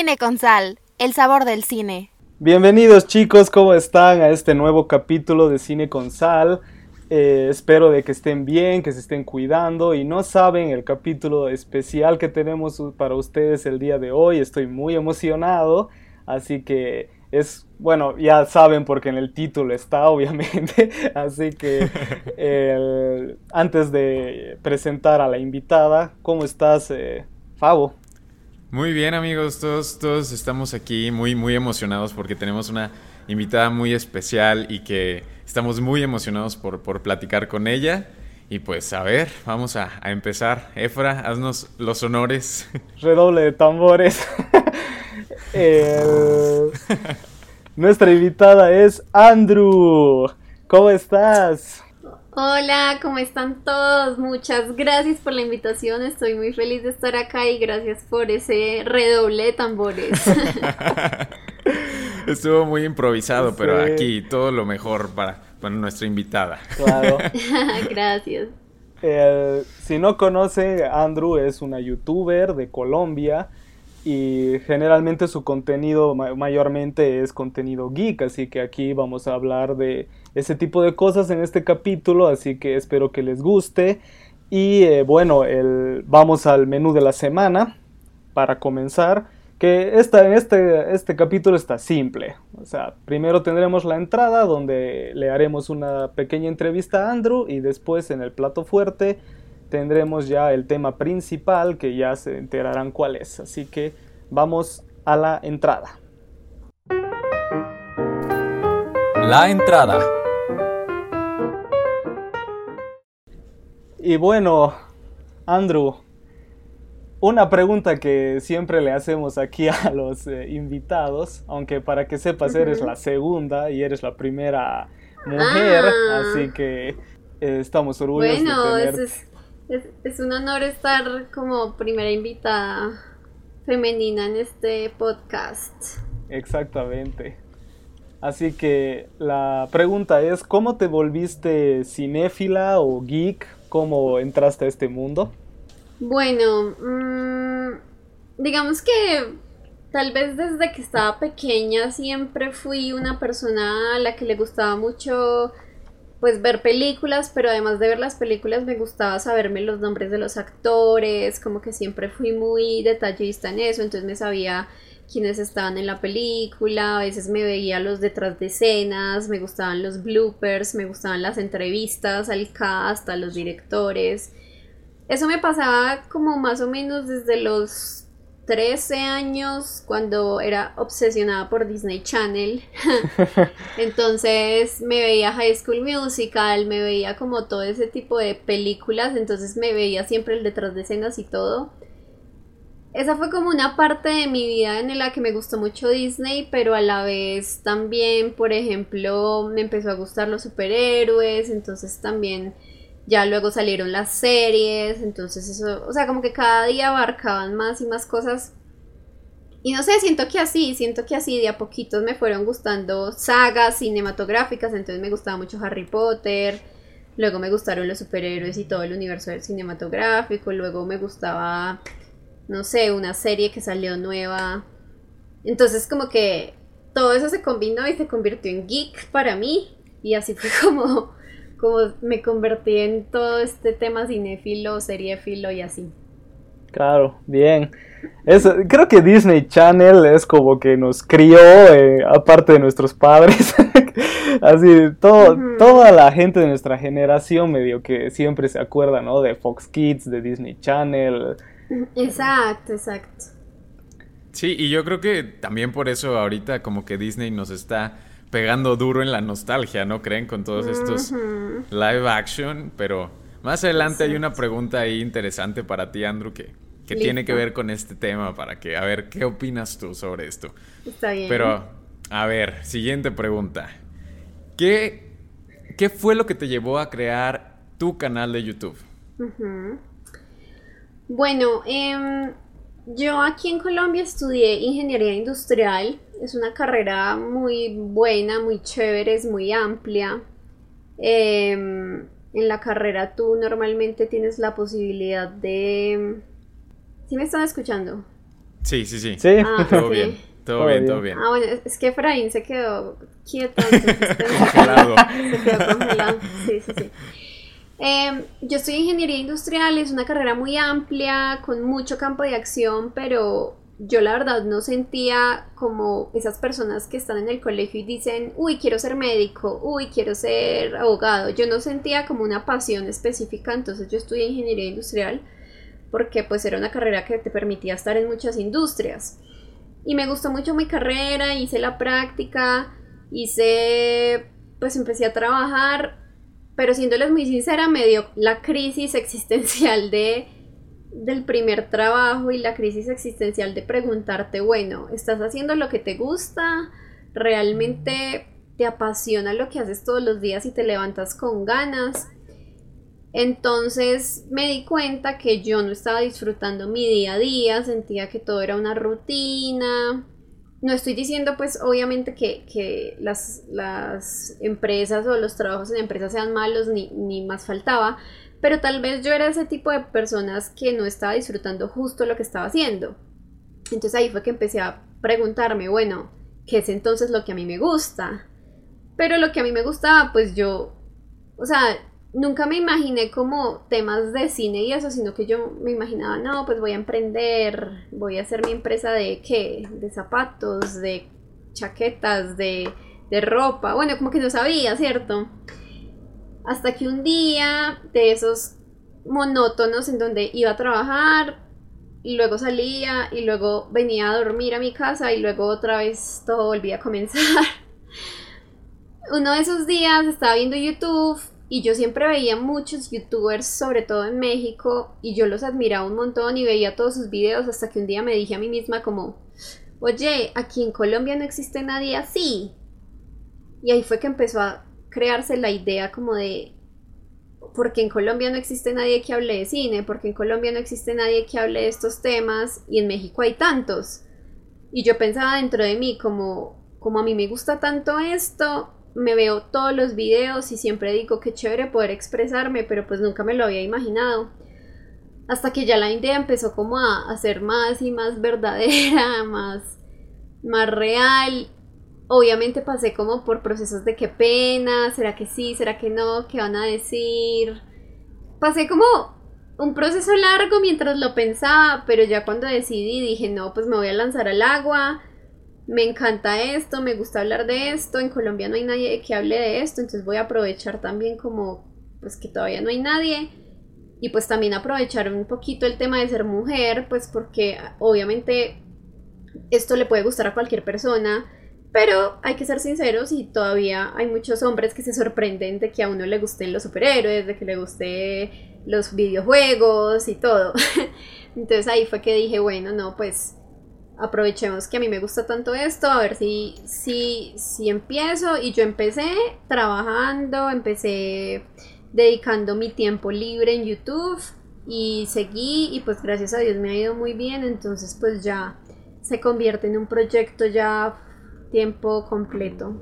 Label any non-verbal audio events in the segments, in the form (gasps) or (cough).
Cine con Sal, el sabor del cine. Bienvenidos chicos, ¿cómo están a este nuevo capítulo de Cine con Sal? Eh, espero de que estén bien, que se estén cuidando y no saben el capítulo especial que tenemos para ustedes el día de hoy. Estoy muy emocionado, así que es, bueno, ya saben porque en el título está, (laughs) obviamente. Así que antes de presentar a la invitada, ¿cómo estás, eh, Fabo? Muy bien, amigos, todos, todos estamos aquí muy, muy emocionados porque tenemos una invitada muy especial y que estamos muy emocionados por, por platicar con ella. Y pues, a ver, vamos a, empezar. Efra, haznos los honores. (laughs) Redoble de tambores. (laughs) Nuestra invitada es Andrew. ¿Cómo estás? Hola, ¿cómo están todos? Muchas gracias por la invitación, estoy muy feliz de estar acá y gracias por ese redoble de tambores. (laughs) (laughs) Estuvo muy improvisado, pero aquí todo lo mejor para, nuestra invitada. Claro. (laughs) gracias. si no conoce, Andrew es una youtuber de Colombia y generalmente su contenido mayormente es contenido geek, así que aquí vamos a hablar de ese tipo de cosas en este capítulo, así que espero que les guste. Y eh, bueno, el, vamos al menú de la semana para comenzar. Que esta, este, este capítulo está simple. O sea, primero tendremos la entrada donde le haremos una pequeña entrevista a Andrew y después en el plato fuerte tendremos ya el tema principal que ya se enterarán cuál es. Así que vamos a la entrada. La entrada. Y bueno, Andrew, una pregunta que siempre le hacemos aquí a (laughs) los eh, invitados, aunque para que sepas eres la segunda y eres la primera mujer, ah. así que eh, estamos orgullosos bueno, de tenerte. Es, es, un honor estar como primera invitada femenina en este podcast. Exactamente. Así que la pregunta es, ¿cómo te volviste cinéfila o geek cómo entraste a este mundo? Bueno, mm, digamos que tal vez desde que estaba pequeña siempre fui una persona a la que le gustaba mucho pues ver películas, pero además de ver las películas me gustaba saberme los nombres de los actores, como que siempre fui muy detallista en eso, entonces me sabía quiénes estaban en la película, a veces me veía los detrás de escenas, me gustaban los bloopers, me gustaban las entrevistas al cast, a los directores. Eso me pasaba como más o menos desde los 13 años cuando era obsesionada por Disney Channel. (laughs) entonces me veía High School Musical, me veía como todo ese tipo de películas, entonces me veía siempre el detrás de escenas y todo esa fue como una parte de mi vida en la que me gustó mucho Disney, pero a la vez también, por ejemplo, me empezó a gustar los superhéroes, entonces también ya luego salieron las series, entonces eso, o sea, como que cada día abarcaban más y más cosas. Y no sé, siento que así, siento que así de a poquitos me fueron gustando sagas cinematográficas, entonces me gustaba mucho Harry Potter, luego me gustaron los superhéroes y todo el universo cinematográfico, luego me gustaba no sé, una serie que salió nueva. Entonces como que todo eso se combinó y se convirtió en geek para mí. Y así fue (laughs) como, como me convertí en todo este tema cinéfilo, seriéfilo y así. Claro, bien. Eso, creo que Disney Channel es como que nos crió, eh, aparte de nuestros padres. (laughs) Así, todo, toda la gente de nuestra generación medio que siempre se acuerda, ¿no? De Fox Kids, de Disney Channel, Exacto, exacto. Sí, y yo creo que también por eso ahorita como que Disney nos está pegando duro en la nostalgia, ¿no creen? Con todos estos live action, pero más adelante hay una pregunta ahí interesante para ti, Andrew, que, que tiene que ver con este tema, para que, a ver, ¿qué opinas tú sobre esto? Está bien. Pero, a ver, siguiente pregunta. ¿Qué, qué fue lo que te llevó a crear tu canal de YouTube? Bueno, em, yo aquí en Colombia estudié ingeniería industrial. Es una carrera muy buena, muy chévere, es muy amplia. Em, en la carrera tú normalmente tienes la posibilidad de... ¿Sí me están escuchando? Sí, sí, sí. Sí. Ah, Todo sí. bien, todo, Todo bien, bien. todo bien. Ah, bueno, es que Efraín se quedó quieto. entonces. (laughs) (laughs) Se quedó congelado. Sí, sí, sí. Eh, yo estoy en ingeniería industrial, es una carrera muy amplia, con mucho campo de acción, pero yo la verdad no sentía como esas personas que están en el colegio y dicen, uy, quiero ser médico, uy, quiero ser abogado. Yo no sentía como una pasión específica, entonces yo estudié ingeniería industrial porque pues era una carrera que te permitía estar en muchas industrias. Y me gustó mucho mi carrera, hice la práctica, hice, pues empecé a trabajar, pero siéndoles muy sincera, me dio la crisis existencial de del primer trabajo y la crisis existencial de preguntarte, bueno, ¿estás haciendo lo que te gusta? ¿Realmente te apasiona lo que haces todos los días y te levantas con ganas? Entonces me di cuenta que yo no estaba disfrutando mi día a día, sentía que todo era una rutina. No estoy diciendo pues obviamente que, que las, las empresas o los trabajos en empresas sean malos, ni, ni más faltaba, pero tal vez yo era ese tipo de personas que no estaba disfrutando justo lo que estaba haciendo. Entonces ahí fue que empecé a preguntarme, bueno, ¿qué es entonces lo que a mí me gusta? Pero lo que a mí me gustaba, pues yo, o sea, nunca me imaginé como temas de cine y eso, sino que yo me imaginaba, no, pues voy a emprender, voy a hacer mi empresa de qué, de zapatos, de chaquetas, de, de ropa, bueno, como que no sabía, ¿cierto? Hasta que un día de esos monótonos en donde iba a trabajar y luego salía y luego venía a dormir a mi casa y luego otra vez todo volvía a comenzar. (laughs) Uno de esos días estaba viendo YouTube y yo siempre veía muchos youtubers, sobre todo en México, y yo los admiraba un montón y veía todos sus videos hasta que un día me dije a mí misma como, oye, aquí en Colombia no existe nadie así. Y ahí fue que empezó a crearse la idea como de, porque en Colombia no existe nadie que hable de cine, porque en Colombia no existe nadie que hable de estos temas y en México hay tantos. Y yo pensaba dentro de mí como, como a mí me gusta tanto esto, me veo todos los videos y siempre digo que chévere poder expresarme, pero pues nunca me lo había imaginado. Hasta que ya la idea empezó como a, a ser más y más verdadera, (laughs) más, más real. Obviamente pasé como por procesos de qué pena, será que sí, será que no, qué van a decir. Pasé como un proceso largo mientras lo pensaba, pero ya cuando decidí dije, no, pues me voy a lanzar al agua me encanta esto, me gusta hablar de esto, en Colombia no hay nadie que hable de esto, entonces voy a aprovechar también como pues que todavía no hay nadie y pues también aprovechar un poquito el tema de ser mujer, pues porque obviamente esto le puede gustar a cualquier persona, pero hay que ser sinceros y todavía hay muchos hombres que se sorprenden de que a uno le gusten los superhéroes, de que le guste los videojuegos y todo. (laughs) Entonces ahí fue que dije, bueno, no, pues aprovechemos que a mí me gusta tanto esto, a ver si, si, si empiezo. Y yo empecé trabajando, empecé dedicando mi tiempo libre en YouTube y seguí y pues gracias a Dios me ha ido muy bien, entonces pues ya se convierte en un proyecto ya tiempo completo.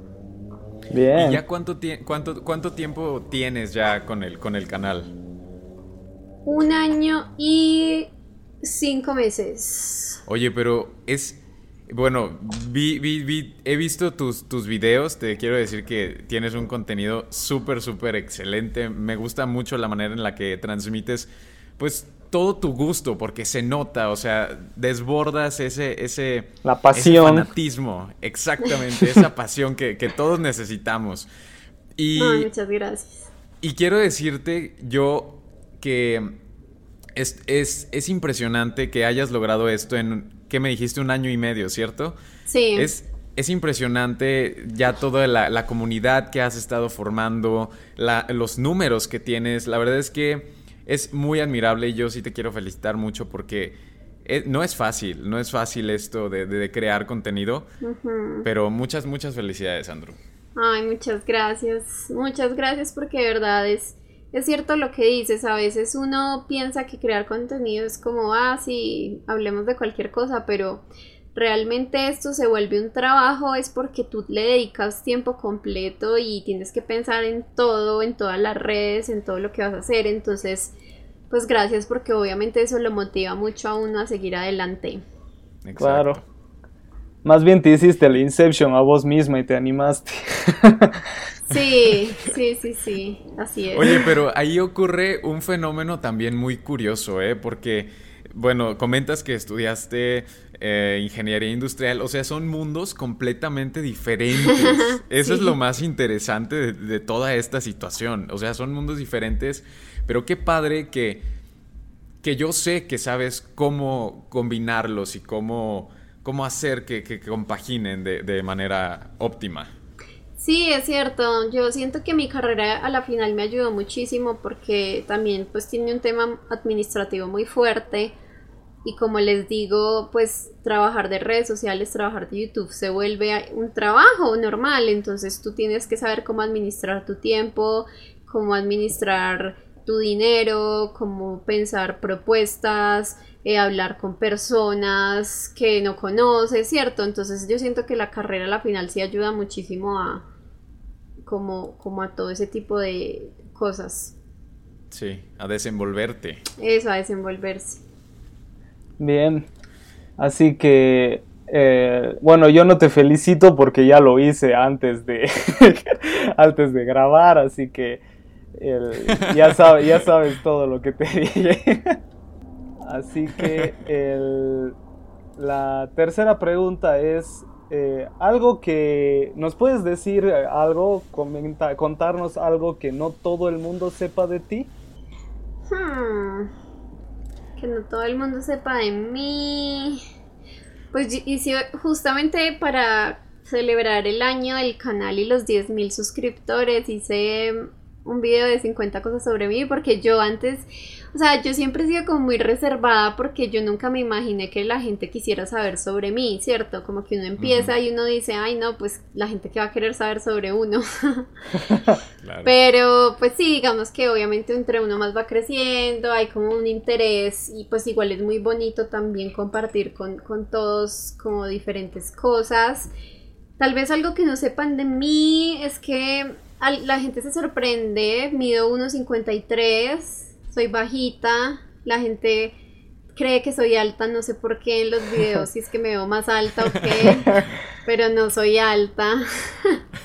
Bien. ¿Y ya cuánto, cuánto, cuánto tiempo tienes ya con el, con el canal? Un año y cinco meses. Oye, pero es... Bueno, vi, vi, vi- he visto tus, tus videos, te quiero decir que tienes un contenido súper, súper excelente. Me gusta mucho la manera en la que transmites, pues, todo tu gusto, porque se nota, o sea, desbordas ese, ese, La ese pasión. fanatismo, exactamente, esa (laughs) pasión que, que todos necesitamos. Y, Ay, muchas gracias. y quiero decirte yo que es, es, es impresionante que hayas logrado esto en, ¿qué me dijiste? Un año y medio, ¿cierto? Sí. Es, es impresionante ya toda la, la comunidad que has estado formando, la- los números que tienes. La verdad es que es muy admirable y yo sí te quiero felicitar mucho porque eh, no es fácil, no es fácil esto de, crear contenido, pero muchas, muchas felicidades, Andrew. Ay, muchas gracias. Muchas gracias porque de verdad es, es cierto lo que dices. A veces uno piensa que crear contenido es como, ah, sí, hablemos de cualquier cosa, pero realmente esto se vuelve un trabajo es porque tú le dedicas tiempo completo y tienes que pensar en todo, en todas las redes, en todo lo que vas a hacer. Entonces, pues gracias porque obviamente eso lo motiva mucho a uno a seguir adelante. Claro. Más bien te hiciste el Inception a vos misma y te animaste. (laughs) Sí, sí, sí, sí, así es. Oye, pero ahí ocurre un fenómeno también muy curioso, ¿eh? Porque, bueno, comentas que estudiaste eh, ingeniería industrial, o sea, son mundos completamente diferentes. (laughs) Eso es lo más interesante de, de, toda esta situación. O sea, son mundos diferentes, pero qué padre que, que yo sé que sabes cómo combinarlos y cómo, cómo hacer que, que compaginen de, de manera óptima. Sí, es cierto. Yo siento que mi carrera a la final me ayudó muchísimo porque también pues tiene un tema administrativo muy fuerte y como les digo, pues trabajar de redes sociales, trabajar de YouTube se vuelve un trabajo normal, entonces tú tienes que saber cómo administrar tu tiempo, cómo administrar tu dinero, cómo pensar propuestas, eh, hablar con personas que no conoces, ¿cierto? Entonces yo siento que la carrera a la final sí ayuda muchísimo a como, como a todo ese tipo de cosas. Sí, a desenvolverte. Eso, a desenvolverse. Bien, así que eh, bueno, yo no te felicito porque ya lo hice antes de, (laughs) antes de grabar, así que ya, ya sabes todo lo que te (laughs) dije. Así que la tercera pregunta es, eh, algo que nos puedes decir algo, contarnos algo que no todo el mundo sepa de ti. Hmm. Que no todo el mundo sepa de mí. Pues hice justamente para celebrar el año del canal y los 10.000 suscriptores hice un video de 50 cosas sobre mí porque yo antes, o sea, yo siempre he sido como muy reservada porque yo nunca me imaginé que la gente quisiera saber sobre mí, ¿cierto? Como que uno empieza y uno dice, ay no, pues la gente que va a querer saber sobre uno. (laughs) Pero pues sí, digamos que obviamente entre uno más va creciendo, hay como un interés y pues igual es muy bonito también compartir con, con todos como diferentes cosas. Tal vez algo que no sepan de mí es que la gente se sorprende, mido 1,53, soy bajita, la gente cree que soy alta, no sé por qué en los videos, si es que me veo más alta o qué, (laughs) pero no soy alta.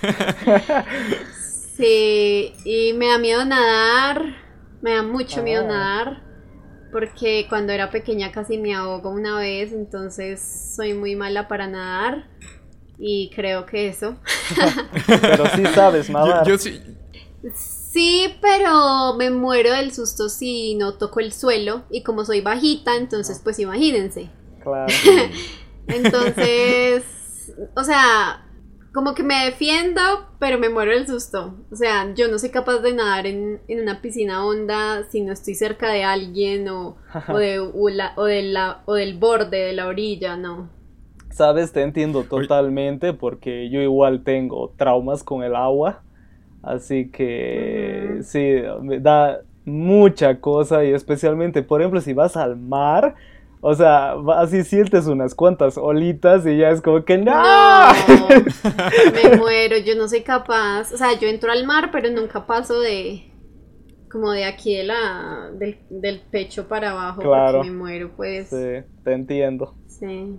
(laughs) sí, y me da miedo nadar, me da mucho miedo ah. nadar, porque cuando era pequeña casi me ahogo una vez, entonces soy muy mala para nadar. Y creo que eso. (laughs) pero sí sabes nadar. Yo, sí. Sí, pero me muero del susto si no toco el suelo. Y como soy bajita, entonces pues imagínense. Claro. (laughs) entonces, o sea, como que me defiendo, pero me muero del susto. O sea, yo no soy capaz de nadar en, una piscina honda si no estoy cerca de alguien o, o, de, (laughs) o, de la, o del borde de la orilla, no. Sabes, te entiendo totalmente porque yo igual tengo traumas con el agua. Así que sí, me da mucha cosa y especialmente, por ejemplo, si vas al mar, o sea, así sientes unas cuantas olitas y ya es como que no. me muero, yo no soy capaz. O sea, yo entro al mar, pero nunca paso de como de aquí de la del, pecho para abajo claro. porque me muero, pues. Sí, te entiendo. Sí.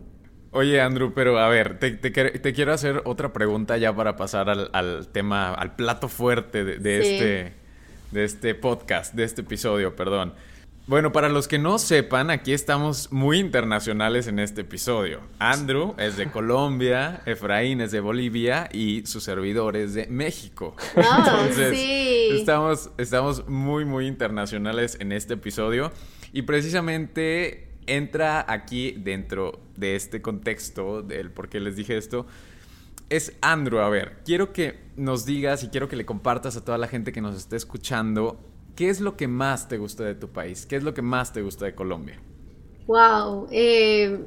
Oye, Andrew, pero a ver, te, quiero hacer otra pregunta ya para pasar al, tema, al plato fuerte de, este, de este podcast, de este episodio, perdón. Bueno, para los que no sepan, aquí estamos muy internacionales en este episodio. Andrew es de Colombia, Efraín es de Bolivia y su servidor es de México. Ah, (laughs) Entonces, sí. estamos, estamos muy, muy internacionales en este episodio. Y precisamente entra aquí dentro de este contexto del por qué les dije esto. Es Andrew, a ver, quiero que nos digas y quiero que le compartas a toda la gente que nos esté escuchando qué es lo que más te gusta de tu país, qué es lo que más te gusta de Colombia. Wow, eh,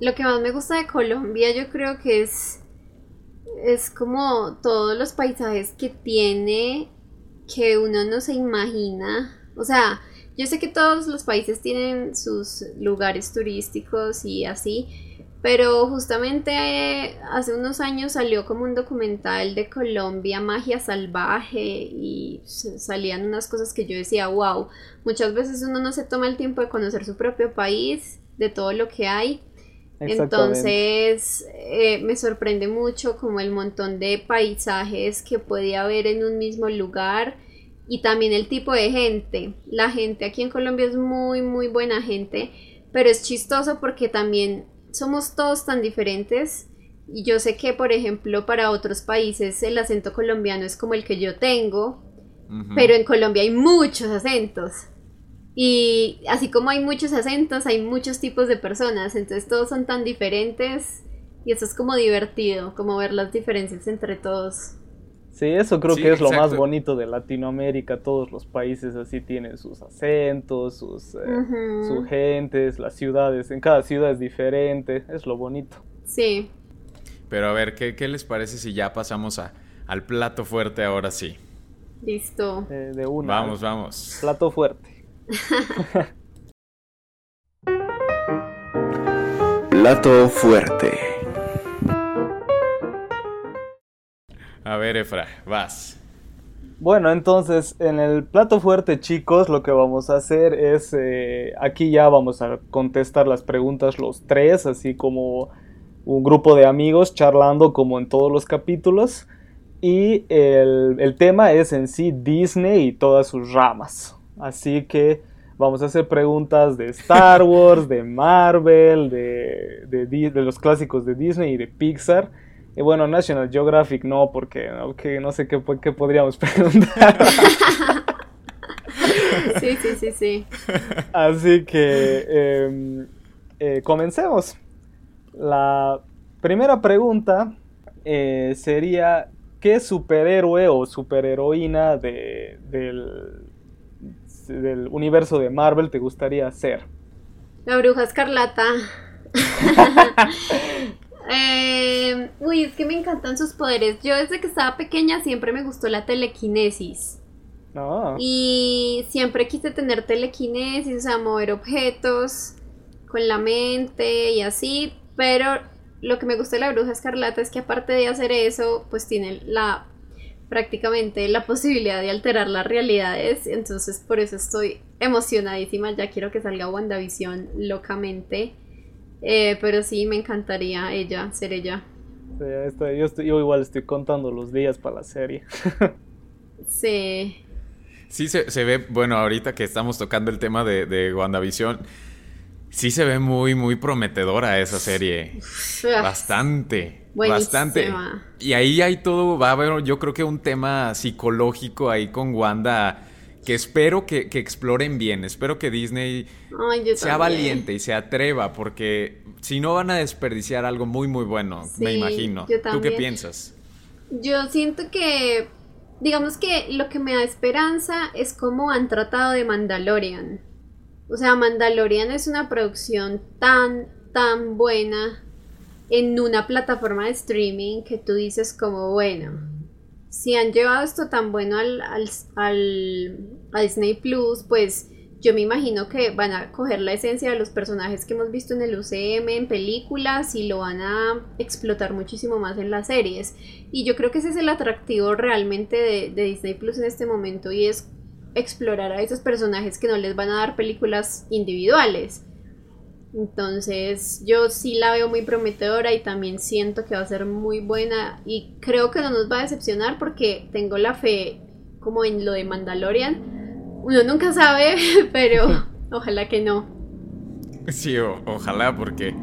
lo que más me gusta de Colombia yo creo que es, es como todos los paisajes que tiene que uno no se imagina. O sea, yo sé que todos los países tienen sus lugares turísticos y así, pero justamente hace unos años salió como un documental de Colombia, Magia Salvaje, y salían unas cosas que yo decía, wow, muchas veces uno no se toma el tiempo de conocer su propio país, de todo lo que hay. Entonces eh, me sorprende mucho como el montón de paisajes que podía haber en un mismo lugar y también el tipo de gente. La gente aquí en Colombia es muy, muy buena gente, pero es chistoso porque también somos todos tan diferentes. Y yo sé que, por ejemplo, para otros países el acento colombiano es como el que yo tengo, pero en Colombia hay muchos acentos. Y así como hay muchos acentos, hay muchos tipos de personas, entonces todos son tan diferentes y eso es como divertido, como ver las diferencias entre todos. Sí, eso creo que es lo más bonito de Latinoamérica. Todos los países así tienen sus acentos, sus, eh, gentes, las ciudades. En cada ciudad es diferente. Es lo bonito. Sí. Pero a ver, ¿qué, les parece si ya pasamos a, al plato fuerte ahora sí? Listo. Eh, de una. Vamos, vamos. Plato fuerte. (laughs) (laughs) plato fuerte. A ver, Efra, vas. Bueno, entonces en el plato fuerte, chicos, lo que vamos a hacer es, eh, aquí ya vamos a contestar las preguntas los tres, así como un grupo de amigos charlando como en todos los capítulos. Y el, el tema es en sí Disney y todas sus ramas. Así que vamos a hacer preguntas de Star (laughs) Wars, de Marvel, de, de, de los clásicos de Disney y de Pixar. Y bueno, National Geographic no, porque no sé qué, qué podríamos (laughs) preguntar. sí, sí, sí, sí. Así que em, eh, comencemos. La primera pregunta eh, sería, ¿qué superhéroe o superheroína de, del, del universo de Marvel te gustaría ser? La bruja escarlata. (laughs) Eh, uy, es que me encantan sus poderes. Yo desde que estaba pequeña siempre me gustó la telequinesis. Ah. Y siempre quise tener telequinesis, o sea, mover objetos con la mente y así. Pero lo que me gusta de la bruja escarlata es que aparte de hacer eso, pues tiene la prácticamente la posibilidad de alterar las realidades. Entonces por eso estoy emocionadísima. Ya quiero que salga WandaVision locamente. Eh, pero sí, me encantaría ella, ser ella. yo, igual estoy contando los días para la serie. (laughs) sí. Sí, se, ve, bueno, ahorita que estamos tocando el tema de, de WandaVision, sí se ve muy, muy prometedora esa serie. Bastante. Bastante. Y ahí hay todo, va a haber, yo creo que un tema psicológico ahí con Wanda que espero que, exploren bien. Espero que Disney sea valiente y se atreva, porque si no van a desperdiciar algo muy, muy bueno, me imagino. ¿Tú qué piensas? Yo siento que, digamos que lo que me da esperanza es cómo han tratado de Mandalorian. O sea, Mandalorian es una producción tan, tan buena en una plataforma de streaming que tú dices como, bueno, si han llevado esto tan bueno al, a Disney Plus, pues yo me imagino que van a coger la esencia de los personajes que hemos visto en el UCM, en películas, y lo van a explotar muchísimo más en las series. Y yo creo que ese es el atractivo realmente de, de Disney Plus en este momento, y es explorar a esos personajes que no les van a dar películas individuales. Entonces yo sí la veo muy prometedora y también siento que va a ser muy buena y creo que no nos va a decepcionar porque tengo la fe como en lo de Mandalorian. Uno nunca sabe, (laughs) pero (laughs) ojalá que no. Sí, ojalá porque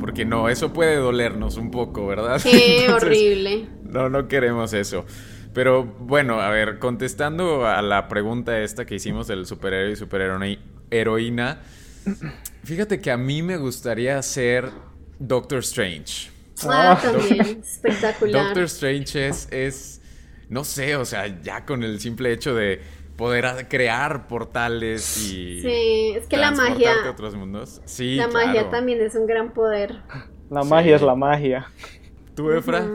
porque no, eso puede dolernos un poco, ¿verdad? Qué (laughs) horrible. No, no queremos eso. Pero bueno, a ver, contestando a la pregunta esta que hicimos del superhéroe y superheroína, Fíjate que a mí me gustaría ser Doctor Strange. Ah, ah. también, (laughs) espectacular. Doctor Strange es, no sé, o sea, ya con el simple hecho de poder crear portales y sí, es que la magia a otros mundos. Sí, la magia también es un gran poder. La magia es la magia. ¿Tú, Efra?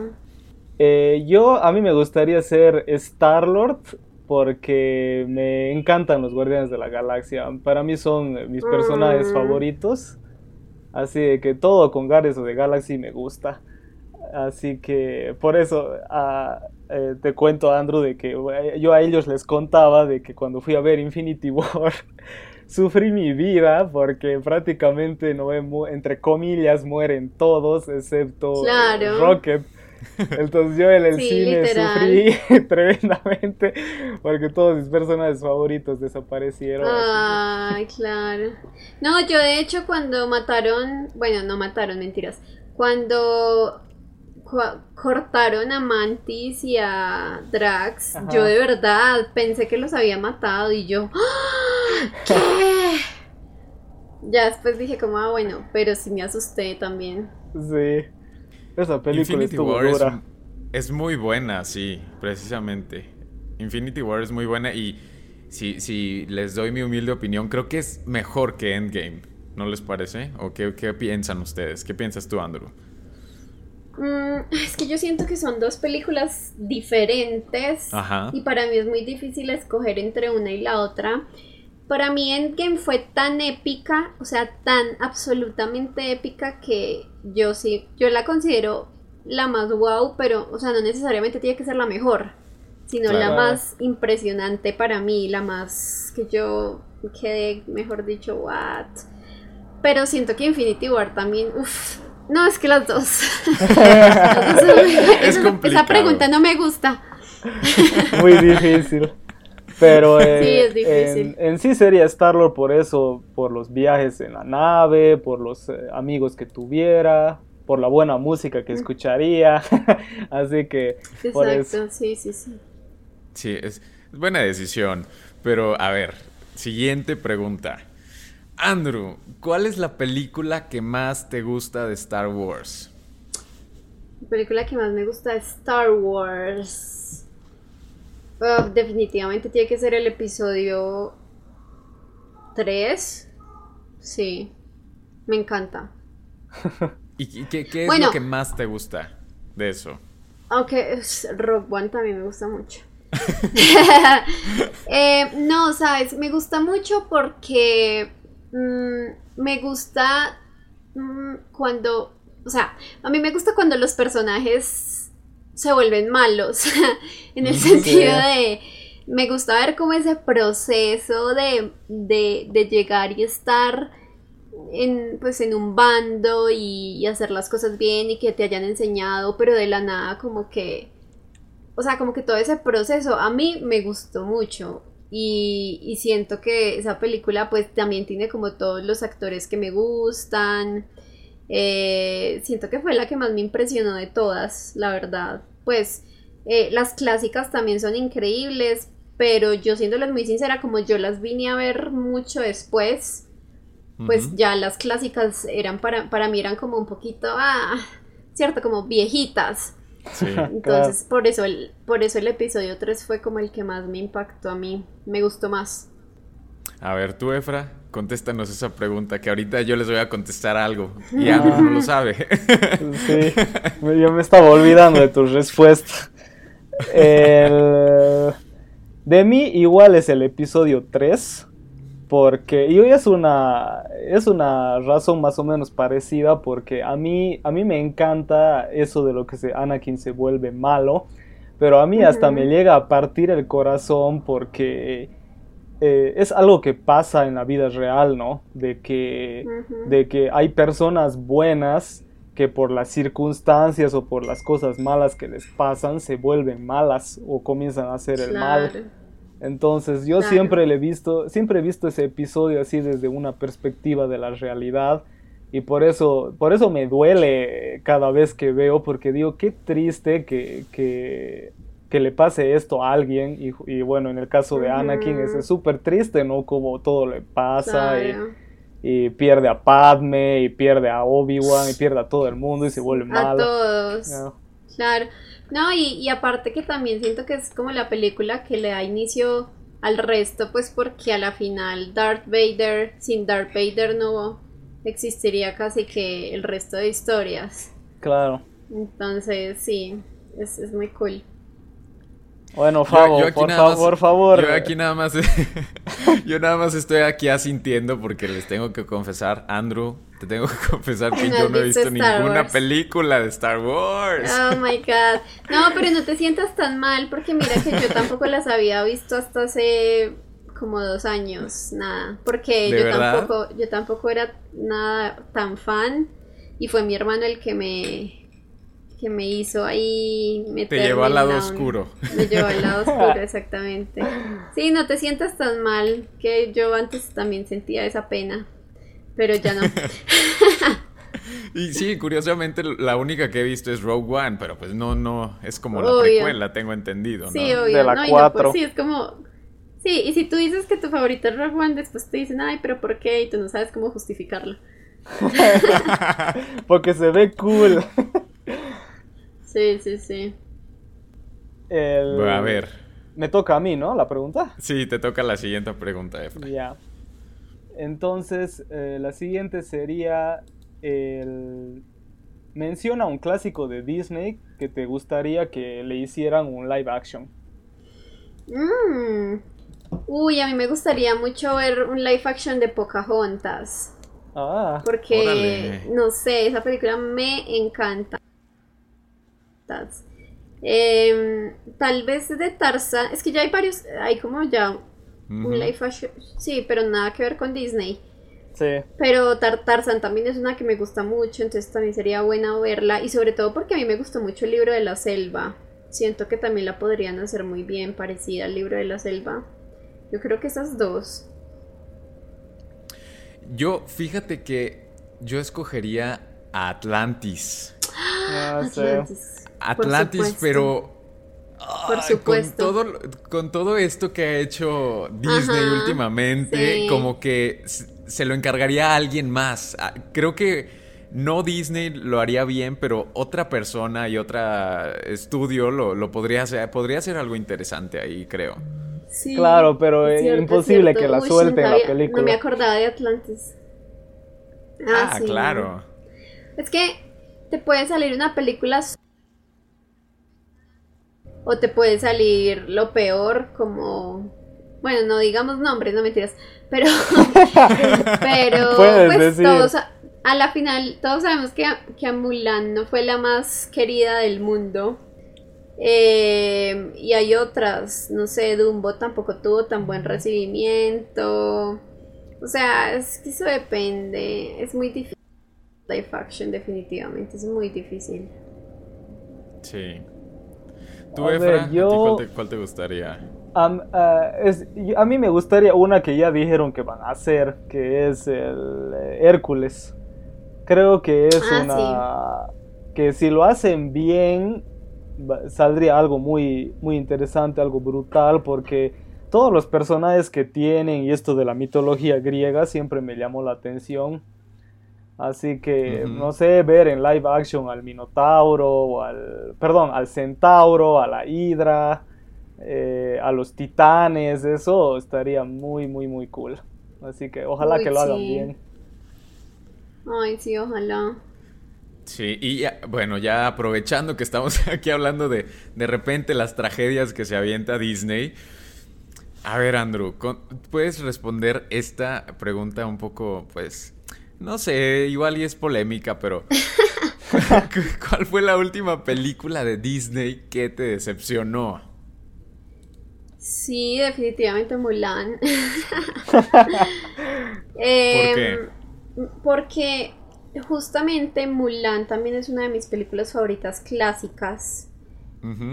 Eh, yo, a mí me gustaría ser Star-Lord porque me encantan los Guardianes de la Galaxia. Para mí son mis personajes mm. favoritos. Así de que todo con Guardians of the Galaxy me gusta. Así que por eso ah, eh, te cuento, Andrew, de que yo a ellos les contaba de que cuando fui a ver Infinity (laughs) War, sufrí mi vida porque prácticamente, no entre comillas, mueren todos excepto Rocket. (laughs) Entonces yo en el cine sufrí (laughs) tremendamente porque todos mis personajes favoritos desaparecieron. Ay, claro. No, yo de hecho cuando mataron, bueno, no mataron, mentiras. Cuando cortaron a Mantis y a Drax, yo de verdad pensé que los había matado y yo, ¡Ah! ¿qué? ya después dije como, ah, bueno, pero sí me asusté también. Sí. Esa película Infinity War Es, muy buena, sí, precisamente. Infinity War es muy buena y si, si les doy mi humilde opinión, creo que es mejor que Endgame. ¿No les parece? ¿O qué, qué piensan ustedes? ¿Qué piensas tú, Andrew? Mm, es que yo siento que son dos películas diferentes y para mí es muy difícil escoger entre una y la otra. Para mí Endgame fue tan épica, o sea, tan absolutamente épica que yo sí, yo la considero la más wow, pero, o sea, no necesariamente tiene que ser la mejor, sino la más impresionante para mí, la más que yo quedé, mejor dicho, what. Pero siento que Infinity War también, uff, no, es que las dos. (laughs) (laughs) es Esa pregunta no me gusta. Muy difícil. Pero En, sí sería Star-Lord por eso, por los viajes en la nave, por los eh, amigos que tuviera, por la buena música que escucharía. (laughs) Así que... Exacto, sí, sí, sí. Sí, es buena decisión. Pero a ver, siguiente pregunta. Andrew, ¿cuál es la película que más te gusta de Star Wars? La película que más me gusta de Star Wars. Definitivamente tiene que ser el episodio 3. Sí, me encanta. (laughs) ¿Y qué, es lo que más te gusta de eso? Aunque Rock One también me gusta mucho. (laughs) Eh, no, sabes, me gusta mucho porque Mm, me gusta mm, cuando, o sea, a mí me gusta cuando los personajes se vuelven malos, (laughs) en el sentido de, me gusta ver como ese proceso de, de, llegar y estar en, pues en un bando y, y, hacer las cosas bien y que te hayan enseñado, pero de la nada como que, o sea, como que todo ese proceso a mí me gustó mucho. Y, siento que esa película pues también tiene como todos los actores que me gustan. Eh, siento que fue la que más me impresionó de todas, la verdad. Pues eh, las clásicas también son increíbles, pero yo siéndoles muy sincera, como yo las vine a ver mucho después, pues ya las clásicas eran para, para mí eran como un poquito, ah, cierto, como viejitas. (laughs) Entonces, por eso el, por eso el episodio 3 fue como el que más me impactó a mí. Me gustó más. A ver, tú, Efra, contéstanos esa pregunta, que ahorita yo les voy a contestar algo. Y (laughs) Andrew no lo sabe. Sí, (laughs) yo me estaba olvidando de tu respuesta. De mí igual es el episodio 3 porque y hoy es una es una razón más o menos parecida porque a mí a mí me encanta eso de lo que se Anakin se vuelve malo pero a mí hasta me llega a partir el corazón porque eh, es algo que pasa en la vida real no de que de que hay personas buenas que por las circunstancias o por las cosas malas que les pasan se vuelven malas o comienzan a hacer el mal. Entonces yo siempre le he visto, siempre he visto ese episodio así desde una perspectiva de la realidad y por eso, por eso me duele cada vez que veo porque digo qué triste que, que, le pase esto a alguien y, bueno en el caso de Anakin es súper triste, ¿no? Como todo le pasa y, pierde a Padme y pierde a Obi-Wan y pierde a todo el mundo y se vuelve malo. A todos. Claro. No, y, aparte que también siento que es como la película que le da inicio al resto, pues porque a la final Darth Vader, sin Darth Vader no existiría casi que el resto de historias. Claro. Entonces, sí, es, es muy cool. Bueno, favor, por favor, por favor. Yo aquí nada más, (laughs) yo nada más estoy aquí asintiendo porque les tengo que confesar, Andrew, te tengo que confesar que (laughs) yo no he visto ninguna película de Star Wars. Oh my (laughs) god. No, pero no te sientas tan mal porque mira que yo tampoco las había visto hasta hace como dos años, nada, porque ¿De yo verdad? tampoco, yo tampoco era nada tan fan y fue mi hermano el que me que me hizo ahí Te llevó al lado la- oscuro. Me llevó al lado (laughs) oscuro, exactamente. Sí, no te sientas tan mal que yo antes también sentía esa pena, pero ya no. (laughs) (laughs) Y sí, curiosamente la única que he visto es Rogue One, pero pues no, no, es como la Obvio. precuela, tengo entendido, ¿no? Sí, obvio. De la no, y no, cuatro. pues, sí, es como. Sí, y si tú dices que tu favorito es Rogue One, después te dicen, ay, pero ¿por qué? Y tú no sabes cómo justificarlo. Porque se ve cool. Sí, sí, sí. El- Bueno, a ver, Me toca a mí, ¿no? La pregunta. sí, te toca la siguiente pregunta, Efra. Ya. Entonces, eh, la siguiente sería el... Menciona un clásico de Disney que te gustaría que le hicieran un live action. Mm. Uy, a mí me gustaría mucho ver un live action de Pocahontas. Ah, Porque, Órale. no sé, esa película me encanta. Em, tal vez de Tarzan. Es que ya hay varios. Hay como ya un live action. Sí, pero nada que ver con Disney. sí. Pero Tar- Tarzan también es una que me gusta mucho, entonces también sería buena verla. Y sobre todo porque a mí me gustó mucho el libro de la selva. Siento que también la podrían hacer muy bien, parecida al libro de la selva. Yo creo que esas dos. Yo, fíjate que yo escogería a Atlantis. (gasps) Ah. Atlantis. Atlantis, pero... Por supuesto. Con todo, con todo esto que ha hecho Disney Ajá, últimamente, sí. como que se lo encargaría a alguien más. Ah, Creo que no Disney lo haría bien, pero otra persona y otra estudio lo, lo podría hacer. Podría ser algo interesante ahí, creo. Sí, Claro, pero es cierto, imposible es que la Uy, no la película. No me acordaba de Atlantis. Ah, sí. claro. Es que te puede salir una película o te puede salir lo peor como bueno, no digamos nombres, no mentiras, pero (laughs) pero Puedes pues decir. todos a, a la final todos sabemos que, que a Mulan no fue la más querida del mundo. Eh, y hay otras, no sé, Dumbo tampoco tuvo tan buen recibimiento. O sea, es que eso depende. Es muy difícil. Live action, definitivamente. Es muy difícil. Sí. ¿Tú, A Efra, ver, ¿a ti yo- cuál, te, cuál te gustaría? Ah, es- a mí me gustaría una que ya dijeron que van a hacer, que es el eh, Hércules. Creo que es Ah, una... que si lo hacen bien, va- saldría algo muy, muy interesante, algo brutal, porque todos los personajes que tienen y esto de la mitología griega siempre me llamó la atención. Así que, no sé, ver en live action al Minotauro, o al, perdón, al Centauro, a la Hidra, eh, a los titanes, eso estaría muy, muy, muy cool. Así que ojalá Uy, que lo hagan bien. Ay, sí, ojalá. Sí, y ya- bueno, ya aprovechando que estamos (laughs) aquí hablando de de repente las tragedias que se avienta Disney. A ver, Andrew, ¿puedes responder esta pregunta un poco, pues, no sé, igual y es polémica, pero (laughs) ¿cuál fue la última película de Disney que te decepcionó? Sí, definitivamente Mulan. (laughs) ¿Por Em, qué? Porque justamente Mulan también es una de mis películas favoritas clásicas.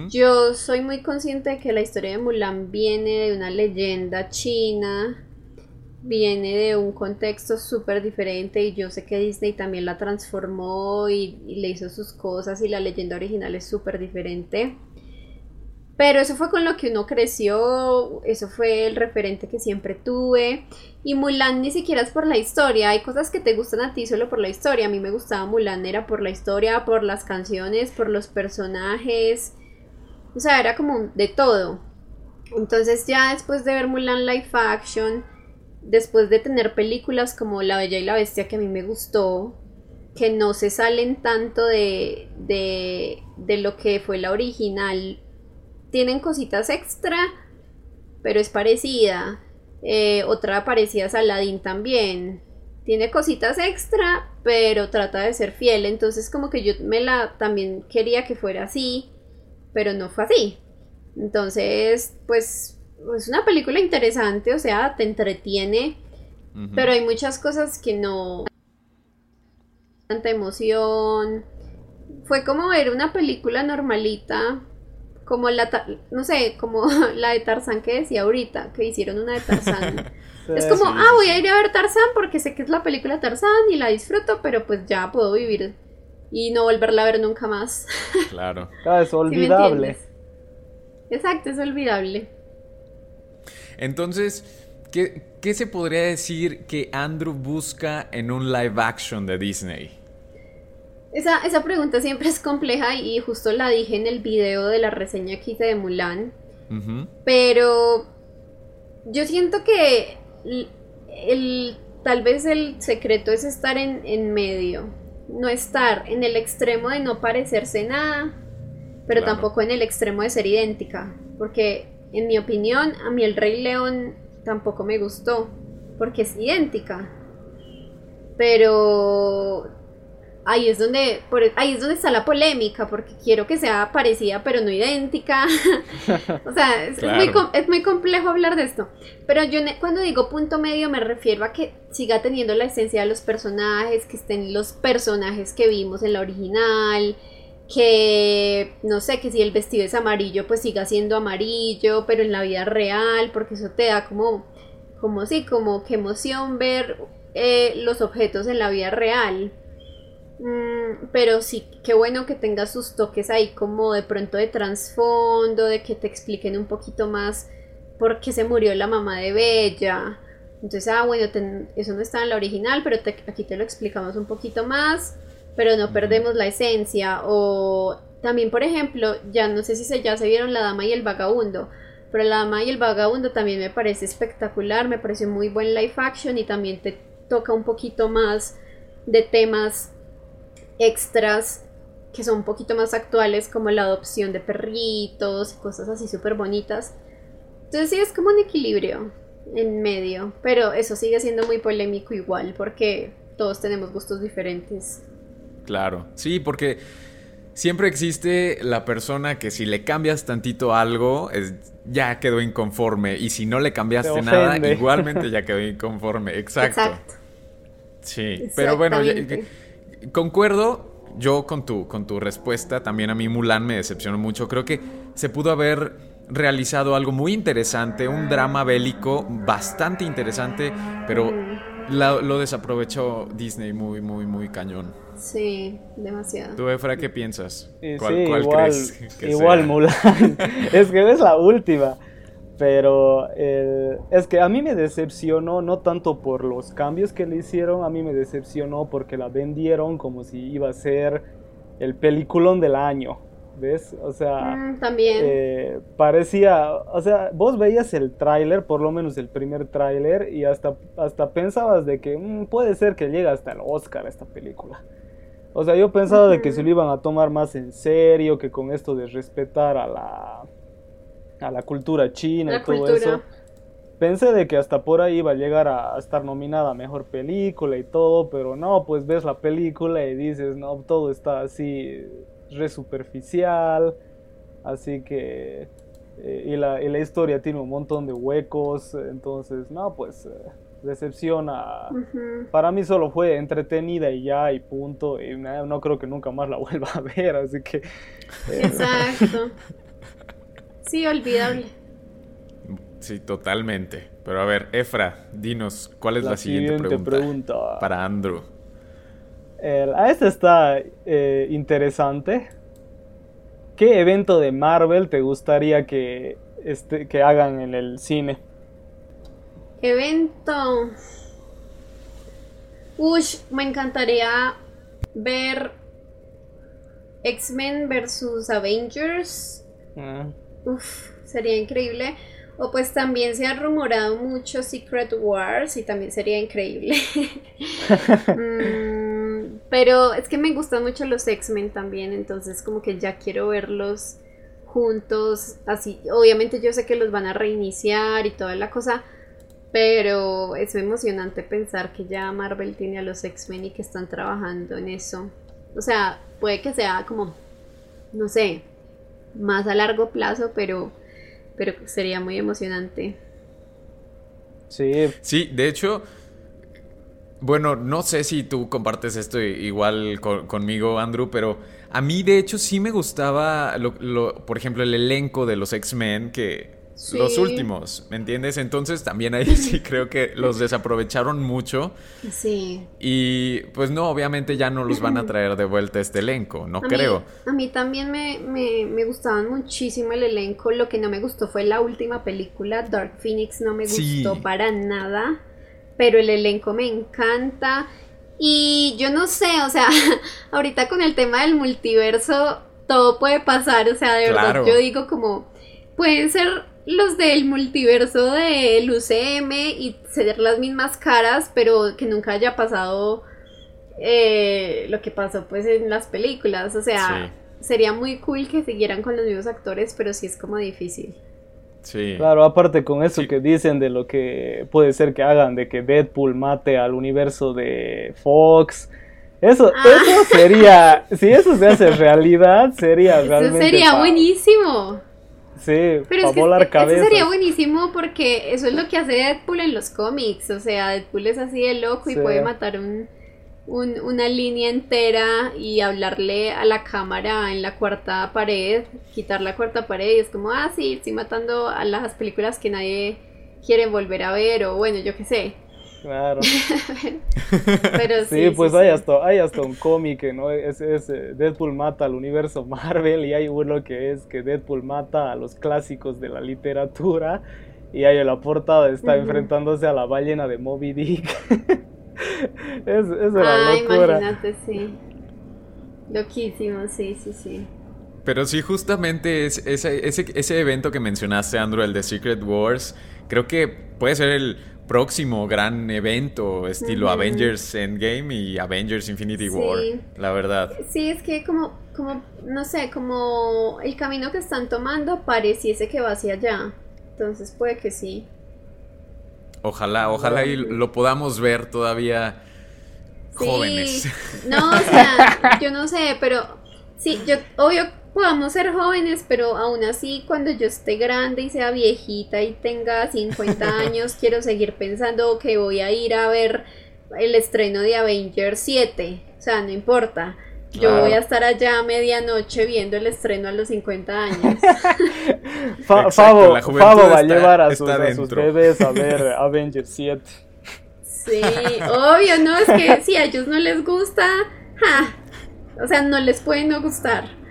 Yo soy muy consciente de que la historia de Mulan viene de una leyenda china, viene de un contexto súper diferente y yo sé que Disney también la transformó y, le hizo sus cosas y la leyenda original es súper diferente. Pero eso fue con lo que uno creció, eso fue el referente que siempre tuve. Y Mulan ni siquiera es por la historia, hay cosas que te gustan a ti solo por la historia. A mí me gustaba Mulan, era por la historia, por las canciones, por los personajes. O sea, era como de todo. Entonces ya después de ver Mulan live action, después de tener películas como La Bella y la Bestia que a mí me gustó, que no se salen tanto de, de, de lo que fue la original, tienen cositas extra, pero es parecida. Eh, otra parecida es Aladdin también. Tiene cositas extra, pero trata de ser fiel. Entonces como que yo me la también quería que fuera así, pero no fue así. Entonces, pues es una película interesante, o sea, te entretiene, pero hay muchas cosas que no... Tanta emoción. Fue como ver una película normalita, como la, no sé, como (laughs) la de Tarzán que decía ahorita, que hicieron una de Tarzán. (laughs) es como, ah, voy a ir a ver Tarzán porque sé que es la película Tarzán y la disfruto, pero pues ya puedo vivir y no volverla a ver nunca más. (laughs) Claro. Ah, es olvidable. Exacto, es olvidable. Entonces, ¿qué, se podría decir que Andrew busca en un live action de Disney? Esa, esa pregunta siempre es compleja y justo la dije en el video de la reseña que hice de Mulan. Pero yo siento que el, tal vez el secreto es estar en, en, medio. No estar en el extremo de no parecerse nada, pero tampoco en el extremo de ser idéntica. Porque en mi opinión, a mí el Rey León tampoco me gustó, porque es idéntica. Pero ahí es donde ahí es donde está la polémica porque quiero que sea parecida pero no idéntica. (laughs) O sea es, muy, complejo hablar de esto. Pero yo cuando digo punto medio me refiero a que siga teniendo la esencia de los personajes que estén los personajes que vimos en la original que no sé, que si el vestido es amarillo, pues siga siendo amarillo, pero en la vida real, porque eso te da como, como sí, como que emoción ver eh, los objetos en la vida real. Mm, pero sí, qué bueno que tengas sus toques ahí como de pronto de trasfondo, de que te expliquen un poquito más por qué se murió la mamá de Bella. Entonces, ah, bueno, eso no está en la original, pero aquí te lo explicamos un poquito más pero no perdemos la esencia. O también, por ejemplo, ya no sé si se, ya se vieron La Dama y el Vagabundo, pero La Dama y el Vagabundo también me parece espectacular, me pareció muy buen live action y también te toca un poquito más de temas extras que son un poquito más actuales como la adopción de perritos y cosas así súper bonitas. Entonces sí es como un equilibrio en medio, pero eso sigue siendo muy polémico igual porque todos tenemos gustos diferentes. Claro, sí, porque siempre existe la persona que si le cambias tantito algo, ya quedó inconforme. Y si no le cambiaste nada, igualmente ya quedó (laughs) inconforme. Exacto. Sí, pero bueno, concuerdo yo con tu, con tu respuesta. También a mí Mulan me decepcionó mucho. Creo que se pudo haber realizado algo muy interesante, un drama bélico bastante interesante, pero lo desaprovechó Disney muy, muy, muy cañón. Sí, demasiado. ¿Tú, Efra, qué piensas? ¿Cuál, igual, crees que (laughs) igual Mulan. (laughs) es que es la última. Pero es que a mí me decepcionó, no tanto por los cambios que le hicieron, a mí me decepcionó porque la vendieron como si iba a ser el peliculón del año. ¿Ves? O sea, mm, también. Eh, parecía, o sea, vos veías el tráiler, por lo menos el primer tráiler, y hasta, hasta pensabas de que mm, puede ser que llegue hasta el Oscar esta película. O sea, yo pensaba de que se lo iban a tomar más en serio, que con esto de respetar a la, a la cultura china y todo eso. Pensé de que hasta por ahí iba a llegar a, estar nominada a mejor película y todo, pero no, pues ves la película y dices, no, todo está así re superficial, así que... Eh, y, la, y, la, historia tiene un montón de huecos, entonces, no, pues... Eh, decepciona. Para mí solo fue entretenida y ya, y punto. Y no, creo que nunca más la (laughs) vuelva a ver, así que. Eh, Exacto. Sí, olvidable. Sí, totalmente. Pero a ver, Efra, dinos, ¿cuál es la, siguiente, pregunta, para Andrew? A esta está eh, interesante. ¿Qué evento de Marvel te gustaría que, este, que hagan en el cine? Evento. Ush, me encantaría ver X-Men versus Avengers. Ah. Uf, sería increíble. O pues también se ha rumorado mucho Secret Wars y también sería increíble. (laughs) Mm, pero es que me gustan mucho los X-Men también, entonces como que ya quiero verlos juntos. Así, obviamente yo sé que los van a reiniciar y toda la cosa. Pero es emocionante pensar que ya Marvel tiene a los X-Men y que están trabajando en eso. O sea, puede que sea como, no sé, más a largo plazo, pero pero sería muy emocionante. Sí. Sí, de hecho, bueno, no sé si tú compartes esto igual conmigo, Andrew, pero a mí de hecho sí me gustaba, lo, por ejemplo, el elenco de los X-Men que... Los últimos, ¿me entiendes? Entonces también ahí sí (laughs) creo que los desaprovecharon mucho. Sí. Y pues no, obviamente ya no los van a (laughs) traer de vuelta este elenco, no creo. a mí también me, me, me, gustaban muchísimo el elenco. Lo que no me gustó fue la última película, Dark Phoenix, no me gustó para nada. Pero el elenco me encanta. Y yo no sé, o sea, (laughs) ahorita con el tema del multiverso, todo puede pasar. O sea, de verdad, yo digo como, pueden ser los del multiverso del UCM y ser las mismas caras, pero que nunca haya pasado eh, lo que pasó pues en las películas. O sea, sería muy cool que siguieran con los mismos actores, pero sí es como difícil. Claro, aparte con eso que dicen de lo que puede ser que hagan, de que Deadpool mate al universo de Fox. Eso, ah. eso sería, (laughs) si eso se hace realidad, sería realmente. Eso sería buenísimo. Sí, para volar cabezas. Eso sería buenísimo porque eso es lo que hace Deadpool en los cómics. O sea, Deadpool es así de loco y puede matar un, una línea entera y hablarle a la cámara en la cuarta pared, quitar la cuarta pared y es como, ah, sí, estoy matando a las películas que nadie quiere volver a ver o bueno, yo qué sé. Claro. (laughs) Pero sí, pues hay, Hasta, hay hasta un cómic, ¿no? Es, es, eh, Deadpool mata al universo (laughs) Marvel y hay uno que es que Deadpool mata a los clásicos de la literatura y ahí en la portada está enfrentándose a la ballena de Moby Dick. (laughs) (laughs) es, es ah, imagínate, sí. Loquísimo, sí, sí, sí. Pero sí, justamente es, ese, ese, ese evento que mencionaste, Andrew, el de Secret Wars, creo que puede ser el próximo gran evento estilo Avengers Endgame y Avengers Infinity War, la verdad. Sí, es que como, como, no sé, como el camino que están tomando pareciese que va hacia allá. Entonces puede que sí. Ojalá, ojalá y lo podamos ver todavía jóvenes. No, o sea, yo no sé, pero sí, yo obvio podamos ser jóvenes, pero aún así cuando yo esté grande y sea viejita y tenga 50 (laughs) años, quiero seguir pensando que voy a ir a ver el estreno de Avengers 7. O sea, no importa. Yo voy a estar allá a medianoche viendo el estreno a los 50 años. (laughs) Favo, va a llevar a sus, bebés a (laughs) ver Avengers 7. Sí, obvio, no, es que si a ellos no les gusta, o sea, no les puede no gustar.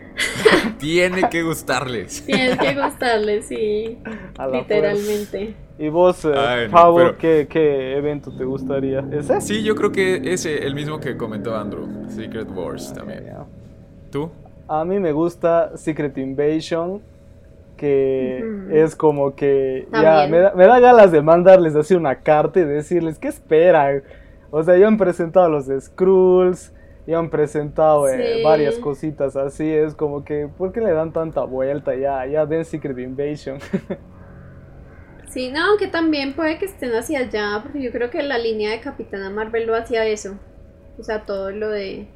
Tiene que gustarles. Tiene que gustarles, sí. (laughs) Literalmente. ¿Y vos, eh, ¿qué, evento te gustaría? ¿Ese? Sí, yo creo que ese, el mismo que comentó Andrew. Secret Wars también. ¿Tú? A mí me gusta Secret Invasion, que es como que ya me da, me da, ganas de mandarles así una carta y decirles, ¿qué esperan? O sea, ya han presentado los Skrulls, ya han presentado eh, varias cositas así, es como que, ¿por qué le dan tanta vuelta? Ya, ya den Secret Invasion. (laughs) sí, no, aunque también puede que estén hacia allá, porque yo creo que la línea de Capitana Marvel lo hacía eso. O sea, todo lo de...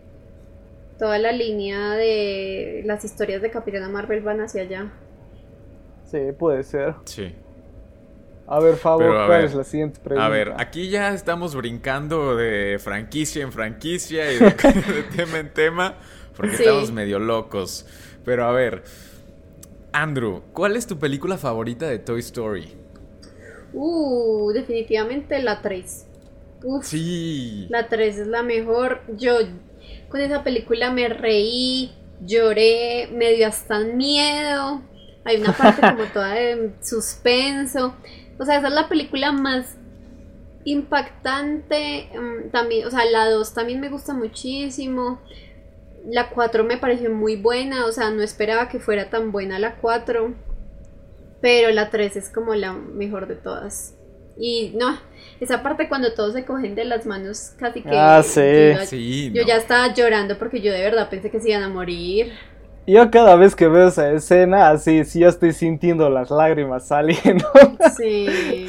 Toda la línea de las historias de Capitana Marvel van hacia allá. Sí, puede ser. Sí. A ver, Fabo, ¿cuál es la siguiente pregunta? A ver, aquí ya estamos brincando de franquicia en franquicia y de, (laughs) tema en tema, porque estamos medio locos. Pero a ver, Andrew, ¿cuál es tu película favorita de Toy Story? Uh, definitivamente la 3. Uf, sí. La 3 es la mejor. Yo con esa película me reí, lloré, me dio hasta miedo. Hay una parte (laughs) como toda de suspenso. O sea, esa es la película más impactante. Mm, también, o sea, la 2 también me gusta muchísimo. La 4 me pareció muy buena, o sea, no esperaba que fuera tan buena la 4. Pero la 3 es como la mejor de todas. Y no, esa parte cuando todos se cogen de las manos casi que... Ah, sí. Yo, sí, yo ya estaba llorando porque yo de verdad pensé que se iban a morir. Yo cada vez que veo esa escena, así, sí ya estoy sintiendo las lágrimas saliendo. (laughs) Sí,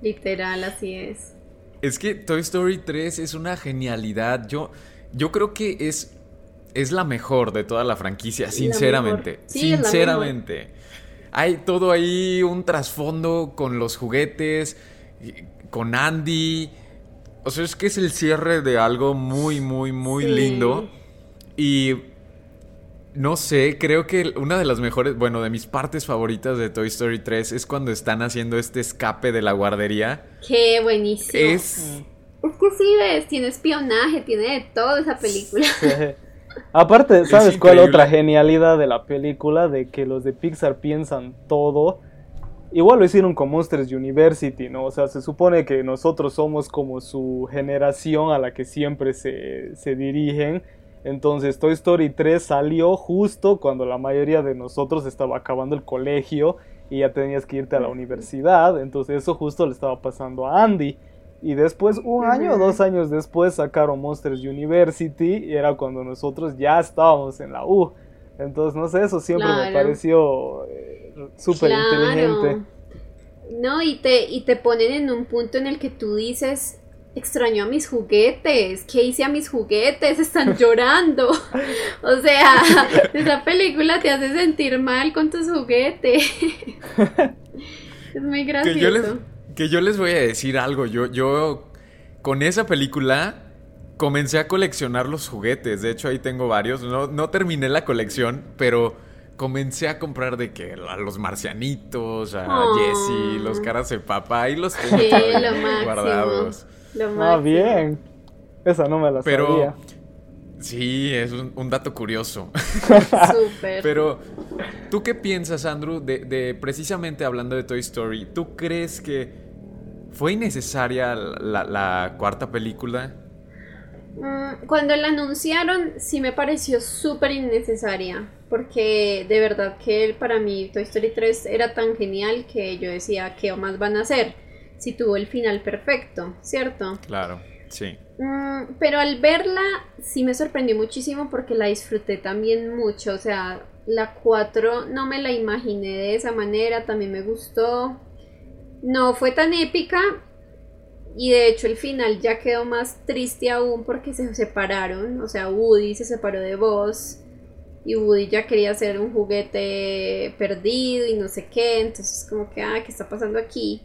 literal, así es. Es que Toy Story 3 es una genialidad. Yo, yo creo que es, es la mejor de toda la franquicia, sinceramente. sinceramente. Hay todo ahí un trasfondo con los juguetes, con Andy. O sea, es que es el cierre de algo muy, muy, muy lindo. Y no sé, creo que una de las mejores, bueno, de mis partes favoritas de Toy Story 3 es cuando están haciendo este escape de la guardería. Qué buenísimo. Es... Es que sí, ves, tiene espionaje, tiene de todo esa película. (laughs) Aparte, ¿sabes cuál otra genialidad de la película? De que los de Pixar piensan todo. Igual lo hicieron con Monsters University, ¿no? O sea, se supone que nosotros somos como su generación a la que siempre se, se dirigen. Entonces Toy Story 3 salió justo cuando la mayoría de nosotros estaba acabando el colegio y ya tenías que irte a la universidad. Entonces eso justo le estaba pasando a Andy. Y después, un año o dos años después, sacaron Monsters University y era cuando nosotros ya estábamos en la U. Entonces, no sé, eso siempre me pareció eh, súper inteligente. No, y te, y te ponen en un punto en el que tú dices, extraño a mis juguetes, ¿qué hice a mis juguetes? Están (laughs) llorando. o sea, (laughs) esa película te hace sentir mal con tus juguetes. (laughs) es muy gracioso que yo les voy a decir algo. Yo, yo con esa película comencé a coleccionar los juguetes. De hecho, ahí tengo varios. No, no terminé la colección, pero comencé a comprar de que a los marcianitos, a Jessie, los caras de papá, y los tengo guardados. Lo ah, bien. Esa no me la pero, sabía. Sí, es un, dato curioso. Súper. (laughs) Pero, ¿tú qué piensas, Andrew, de, de, precisamente hablando de Toy Story? ¿Tú crees que ¿Fue innecesaria la, cuarta película? Mm, cuando la anunciaron sí me pareció súper innecesaria, porque de verdad que para mí Toy Story 3 era tan genial que yo decía, ¿qué más van a hacer? Si tuvo el final perfecto, ¿cierto? Claro, sí. Mm, pero al verla sí me sorprendió muchísimo porque la disfruté también mucho, o sea, la 4 no me la imaginé de esa manera, también me gustó, no fue tan épica y de hecho el final ya quedó más triste aún porque se separaron, o sea, Woody se separó de Buzz y Woody ya quería ser un juguete perdido y no sé qué, entonces como que, ah, ¿qué está pasando aquí?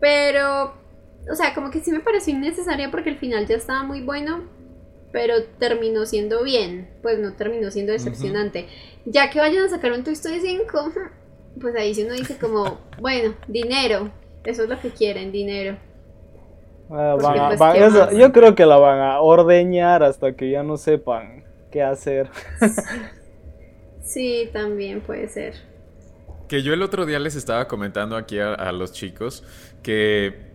Pero, o sea, como que sí me pareció innecesaria porque el final ya estaba muy bueno, pero terminó siendo bien, pues no terminó siendo decepcionante. Ya que vayan a sacar un Toy Story 5, pues ahí si uno dice como, bueno, dinero, eso es lo que quieren, dinero. Ah, pues, yo creo que la van a ordeñar hasta que ya no sepan qué hacer. (laughs) sí, también puede ser. Que yo el otro día les estaba comentando aquí a, los chicos que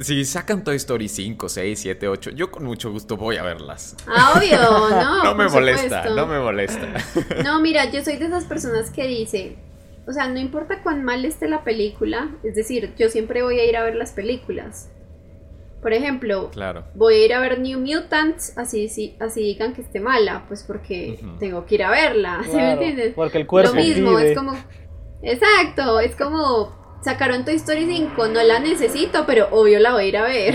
si sacan Toy Story 5, 6, 7, 8, yo con mucho gusto voy a verlas. Ah, obvio, no. (laughs) no me molesta, no me molesta. No, mira, yo soy de esas personas que dice, o sea, no importa cuán mal esté la película, es decir, yo siempre voy a ir a ver las películas. Por ejemplo, voy a ir a ver New Mutants, así, así digan que esté mala, pues porque tengo que ir a verla, ¿sí me entiendes? Porque el cuerpo Lo mismo, es como... Exacto, es como sacaron Toy Story 5, no la necesito, pero obvio la voy a ir a ver.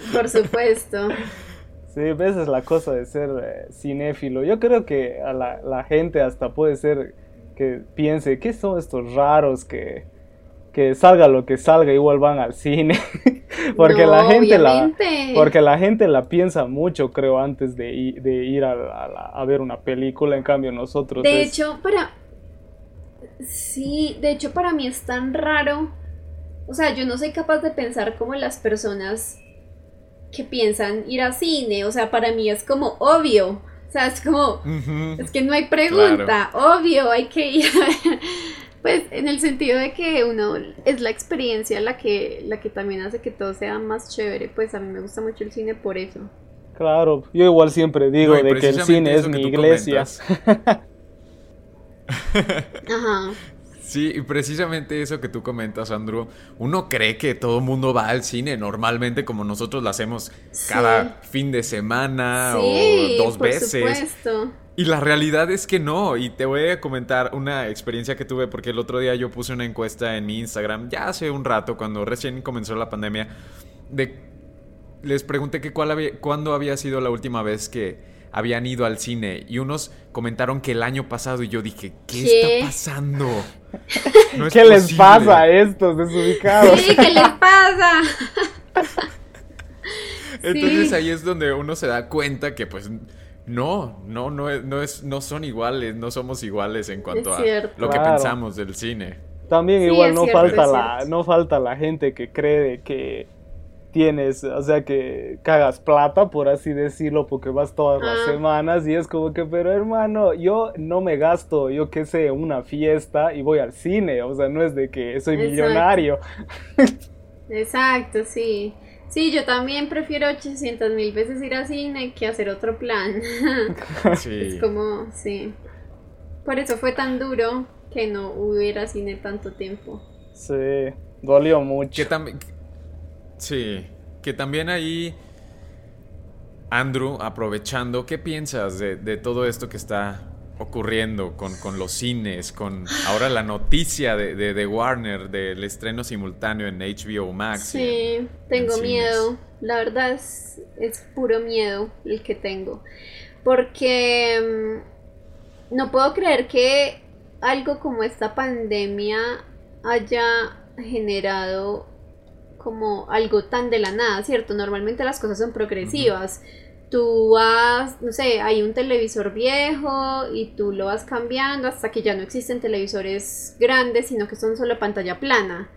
(laughs) Por supuesto. Sí, esa es la cosa de ser eh, cinéfilo. Yo creo que a la, la, gente hasta puede ser que piense, ¿qué son estos raros que, que salga lo que salga, igual van al cine? (laughs) porque la gente la porque la gente la piensa mucho, creo, antes de, ir a, ver una película, en cambio nosotros... De hecho, para... Sí, de hecho para mí es tan raro. O sea, yo no soy capaz de pensar como las personas que piensan ir al cine. O sea, para mí es como obvio. O sea, es como, es que no hay pregunta, obvio, hay que ir. pues en el sentido de que uno es la experiencia la que, la que también hace que todo sea más chévere, pues a mí me gusta mucho el cine por eso. Claro, yo igual siempre digo de que el cine es mi iglesia. Ajá. Sí, y precisamente eso que tú comentas, Andrew, uno cree que todo el mundo va al cine normalmente como nosotros lo hacemos cada fin de semana o dos por veces. Supuesto. Y la realidad es que no, y te voy a comentar una experiencia que tuve porque el otro día yo puse una encuesta en mi Instagram, ya hace un rato, cuando recién comenzó la pandemia, de les pregunté que cuál había, cuándo había sido la última vez que habían ido al cine y unos comentaron que el año pasado y yo dije, ¿qué, está pasando? ¿Qué les pasa a estos desubicados? Sí, ¿qué les pasa? (laughs) Entonces ahí es donde uno se da cuenta que pues no, no, no, no, es, no son iguales, no somos iguales en cuanto a lo que pensamos del cine. También igual no falta la, no falta la gente que cree que tienes, o sea, que cagas plata, por así decirlo, porque vas todas las ah. semanas y es como que, pero hermano, yo no me gasto, yo qué sé, una fiesta y voy al cine, o sea, no es de que soy millonario. Exacto, sí. Sí, yo también prefiero 800 mil veces ir al cine que hacer otro plan. (laughs) Es como, sí. Por eso fue tan duro que no hubiera cine tanto tiempo. Sí, dolió mucho. Que también, sí, que también ahí, Andrew, aprovechando, ¿qué piensas de, de todo esto que está ocurriendo con, con, los cines, con ahora la noticia de, de, Warner del estreno simultáneo en HBO Max. Sí, tengo miedo. La verdad es, es, puro miedo el que tengo. Porque mm, no puedo creer que algo como esta pandemia haya generado como algo tan de la nada, ¿cierto? Normalmente las cosas son progresivas tú vas, no sé, hay un televisor viejo y tú lo vas cambiando hasta que ya no existen televisores grandes, sino que son solo pantalla plana.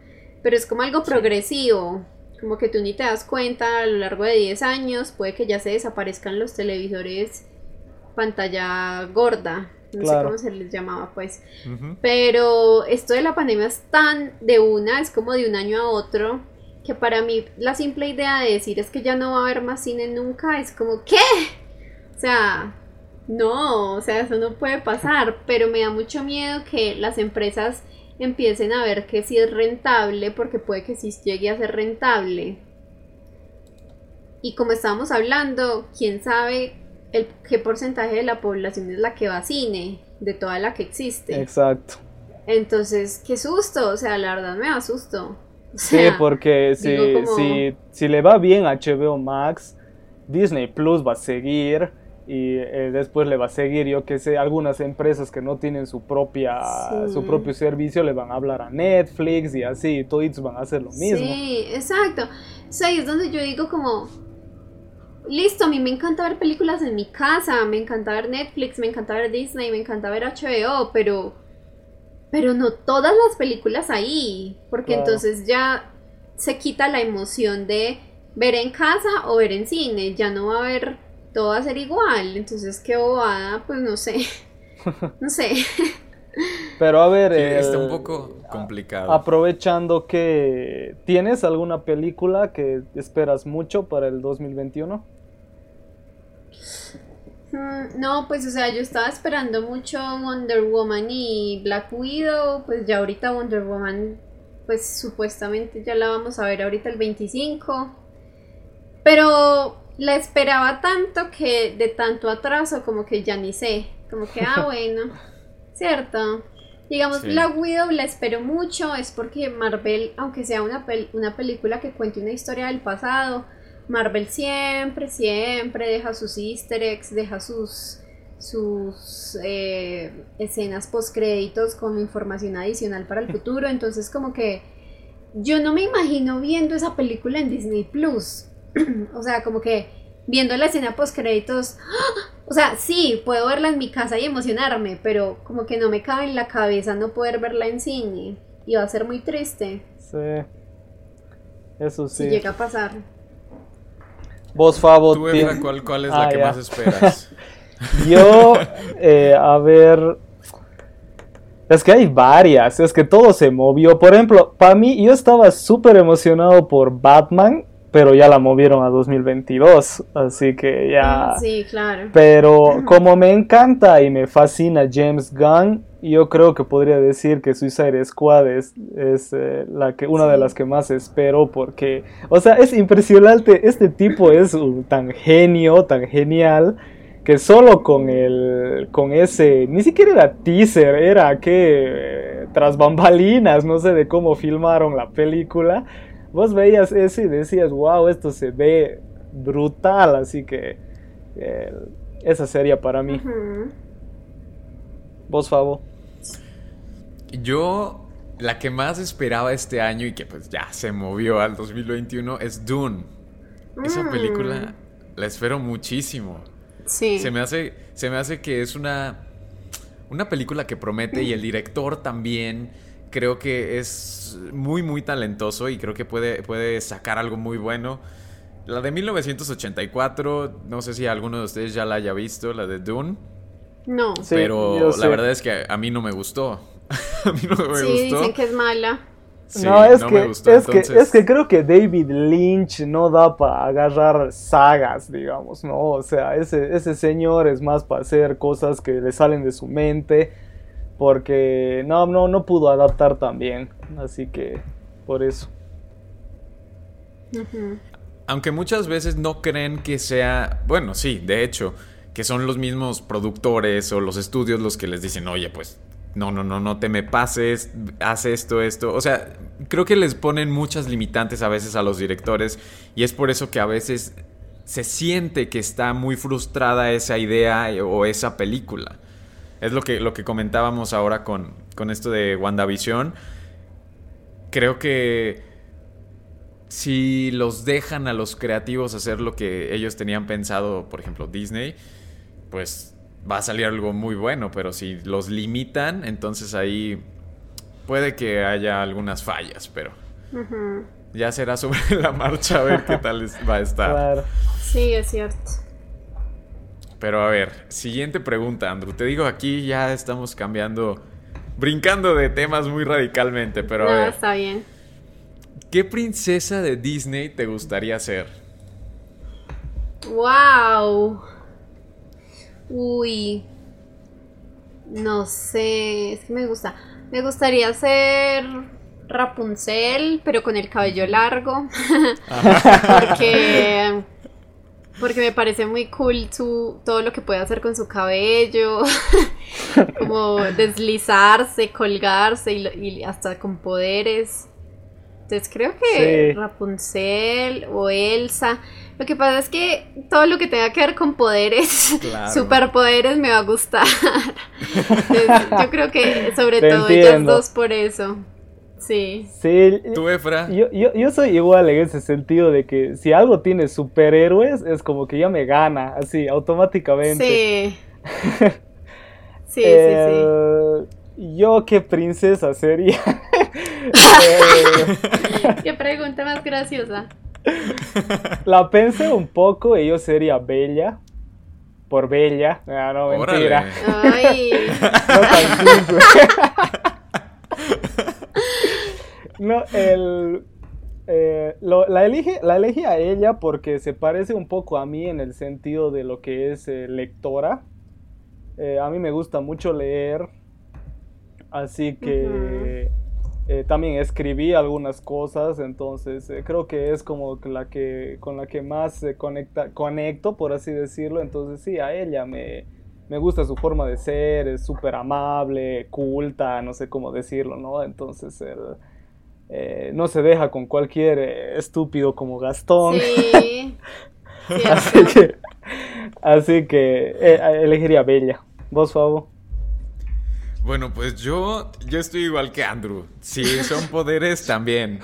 Pero es como algo progresivo, como que tú ni te das cuenta a lo largo de 10 años, puede que ya se desaparezcan los televisores pantalla gorda, no sé cómo se les llamaba pues. Pero esto de la pandemia es tan de una, es como de un año a otro que para mí la simple idea de decir es que ya no va a haber más cine nunca es como, ¿qué? O sea, no, o sea, eso no puede pasar, pero me da mucho miedo que las empresas empiecen a ver que sí es rentable, porque puede que sí llegue a ser rentable. Y como estábamos hablando, quién sabe el, qué porcentaje de la población es la que va a cine, de toda la que existe. Exacto. Entonces, qué susto, o sea, la verdad me da susto sí, porque si, si, si, le va bien a HBO Max, Disney Plus va a seguir y eh, después le va a seguir, yo que sé, algunas empresas que no tienen su propia su propio servicio le van a hablar a Netflix y así, todos van a hacer lo mismo. Sí, exacto. O es donde yo digo como, listo, a mí me encanta ver películas en mi casa, me encanta ver Netflix, me encanta ver Disney, me encanta ver HBO, pero pero no todas las películas ahí, porque entonces ya se quita la emoción de ver en casa o ver en cine, ya no va a haber, todo va a ser igual, entonces qué bobada, pues no sé, (laughs) no sé. Pero a ver, está un poco complicado. Aprovechando que tienes alguna película que esperas mucho para el 2021. Mm, no, pues o sea, yo estaba esperando mucho Wonder Woman y Black Widow, pues ya ahorita Wonder Woman, pues supuestamente ya la vamos a ver ahorita el 25. Pero la esperaba tanto que de tanto atraso como que ya ni sé, como que, ah, (laughs) bueno, cierto. Digamos, Black Widow la espero mucho, es porque Marvel, aunque sea una, una película que cuente una historia del pasado, Marvel siempre, siempre deja sus easter eggs, deja sus, sus eh, escenas post créditos con información adicional para el futuro. Entonces como que yo no me imagino viendo esa película en Disney Plus. (clears throat) o sea, como que viendo la escena post créditos. ¡ah! O sea, sí, puedo verla en mi casa y emocionarme, pero como que no me cabe en la cabeza no poder verla en cine. Y va a ser muy triste. Sí. Eso sí. Si llega a pasar. Vos, Fabo. ¿Tú, ¿cuál, ¿cuál, es la ah, que más esperas? (laughs) Yo, eh, a ver. Es que hay varias, es que todo se movió. Por ejemplo, para mí, yo estaba súper emocionado por Batman, pero ya la movieron a 2022, así que ya... Ah, sí, claro. Pero (clears throat) como me encanta y me fascina James Gunn, yo creo que podría decir que Suicide Squad es, es eh, la que, una de las que más espero porque, o sea, es impresionante, este tipo es un, tan genio, tan genial, que solo con el, con ese, ni siquiera era teaser, era que tras bambalinas, no sé de cómo filmaron la película, vos veías eso y decías, wow, esto se ve brutal, así que... Esa sería para mí. Vos, Favo. Yo, la que más esperaba este año y que pues ya se movió al 2021 es Dune. Esa Mm. película la espero muchísimo. Sí. Se me hace, se me hace que es una, una película que promete y el director también creo que es muy, muy talentoso y creo que puede, puede sacar algo muy bueno. La de 1984, no sé si alguno de ustedes ya la haya visto, la de Dune, No. Sí, pero la sé. verdad es que a mí no me gustó. (laughs) a mí no me Sí, gustó. dicen que es mala. Sí, no, es, no que, gustó, es, que, es que creo que David Lynch no da para agarrar sagas, digamos, ¿no? O sea, ese, ese señor es más para hacer cosas que le salen de su mente, porque no, no, no pudo adaptar tan bien, así que por eso. Aunque muchas veces no creen que sea, bueno, sí, de hecho, que son los mismos productores o los estudios los que les dicen, oye, pues, no, no, no, no te me pases, haz esto, esto. O sea, creo que les ponen muchas limitantes a veces a los directores y es por eso que a veces se siente que está muy frustrada esa idea o esa película. Es lo que, lo que comentábamos ahora con, con esto de WandaVision. Creo que si los dejan a los creativos hacer lo que ellos tenían pensado, por ejemplo, Disney, pues va a salir algo muy bueno, pero si los limitan, entonces ahí puede que haya algunas fallas, pero ya será sobre (laughs) la marcha a ver qué tal es- va a estar. Claro. Sí, es cierto. Pero a ver, siguiente pregunta, Andrew. Te digo, aquí ya estamos cambiando, brincando de temas muy radicalmente, pero a no, ver, está bien. ¿qué princesa de Disney te gustaría ser? Wow. Uy. No sé, es que me gusta. Me gustaría ser Rapunzel, pero con el cabello largo. (laughs) porque porque me parece muy cool su todo lo que puede hacer con su cabello. (laughs) Como deslizarse, colgarse y, y hasta con poderes. Entonces creo que Sí. Rapunzel o Elsa. Lo que pasa es que todo lo que tenga que ver con poderes, (laughs) Claro. superpoderes, me va a gustar. Entonces, yo creo que sobre Te todo ellas entiendo. dos por eso. Sí. Sí, ¿Tú, Efra? yo, yo, yo soy igual en ese sentido de que si algo tiene superhéroes es como que ya me gana, así, automáticamente. Sí. (laughs) Sí, sí, sí. Eh, Yo qué princesa sería. (laughs) (laughs) Qué pregunta más graciosa. la pensé un poco y yo sería Bella. Por Bella. Ah, no, mentira. Ay. No tan simple. no, el. eh, lo- la, elige, la elegí a ella porque se parece un poco a mí en el sentido de lo que es eh, lectora. Eh, a mí me gusta mucho leer, así que eh, también escribí algunas cosas, entonces eh, creo que es como la que con la que más se conecta, conecto, por así decirlo. Entonces sí, a ella me, me gusta su forma de ser, es súper amable, culta, no sé cómo decirlo, ¿no? Entonces él eh, no se deja con cualquier eh, estúpido como Gastón. Sí. (laughs) Así que, así que eh, elegiría a Bella. ¿Vos, Fabo? Bueno, pues yo, yo estoy igual que Andrew. Si son poderes, (laughs) también.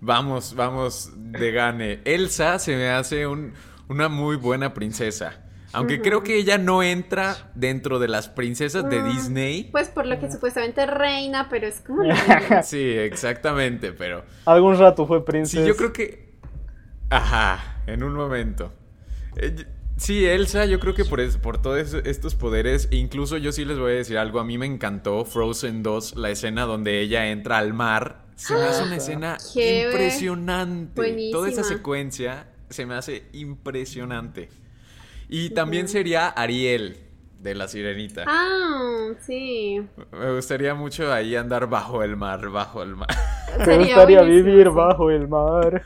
Vamos, vamos de gane. Elsa se me hace un- una muy buena princesa. Aunque creo que ella no entra dentro de las princesas de Mm. Disney. Pues por lo que supuestamente es reina, pero es como la (laughs) Sí, exactamente, pero Algún rato fue princesa. sí, yo creo que... Ajá, en un momento. Eh, Sí, Elsa, yo creo que por, es- por todos es- estos poderes, incluso yo sí les voy a decir algo, a mí me encantó Frozen 2, la escena donde ella entra al mar, se me hace una escena Qué impresionante. Toda esa secuencia se me hace impresionante. Y también sería Ariel de la sirenita. Ah, sí. Me gustaría mucho ahí andar bajo el mar, bajo el mar, Me Sería gustaría buenísimo, vivir bajo el mar.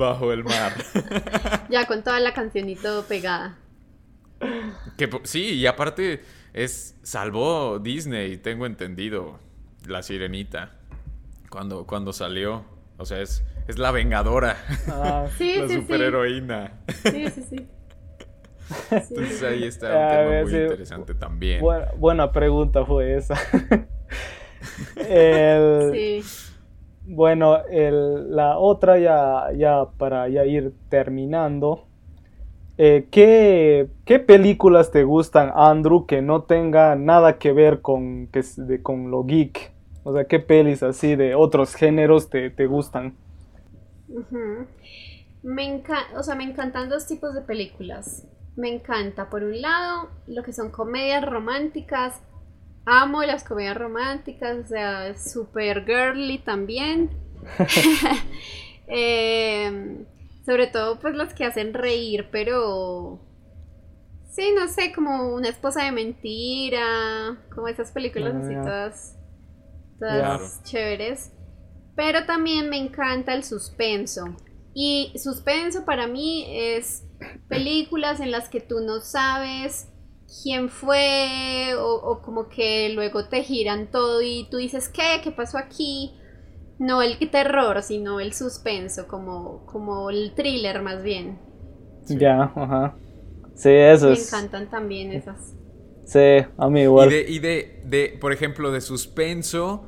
Bajo el mar. (laughs) Ya con toda la canción y todo pegada. Que sí, y aparte es salvó Disney, tengo entendido, la sirenita cuando cuando salió, o sea, es es la vengadora, Ah, Sí, la sí, superheroína. Sí, sí, sí. (laughs) Entonces ahí está un A tema ver, muy sí. interesante también. Buena, buena pregunta fue esa. (laughs) El- Sí. Bueno, el- la otra ya, ya para ya ir terminando. eh, ¿qué, qué películas te gustan, Andrew, que no tengan nada que ver con, que de- con lo geek? O sea, ¿qué pelis así de otros géneros te, te gustan? Me encanta, o sea, me encantan dos tipos de películas. Me encanta, por un lado, lo que son comedias románticas. Amo las comedias románticas, o sea, super girly también. (laughs) (laughs) Em, sobre todo, pues las que hacen reír, pero sí, no sé, como una esposa de mentira, como esas películas Ah, así ya. todas, todas chéveres. Pero también me encanta el suspenso. Y suspenso para mí es películas en las que tú no sabes quién fue o, o como que luego te giran todo y tú dices, ¿qué? ¿Qué pasó aquí? No el terror, sino el suspenso, como, como el thriller más bien. Ya, ajá. Sí, eso Me encantan también esas. Sí, a mí Y, igual. de, y de, de, por ejemplo, de suspenso,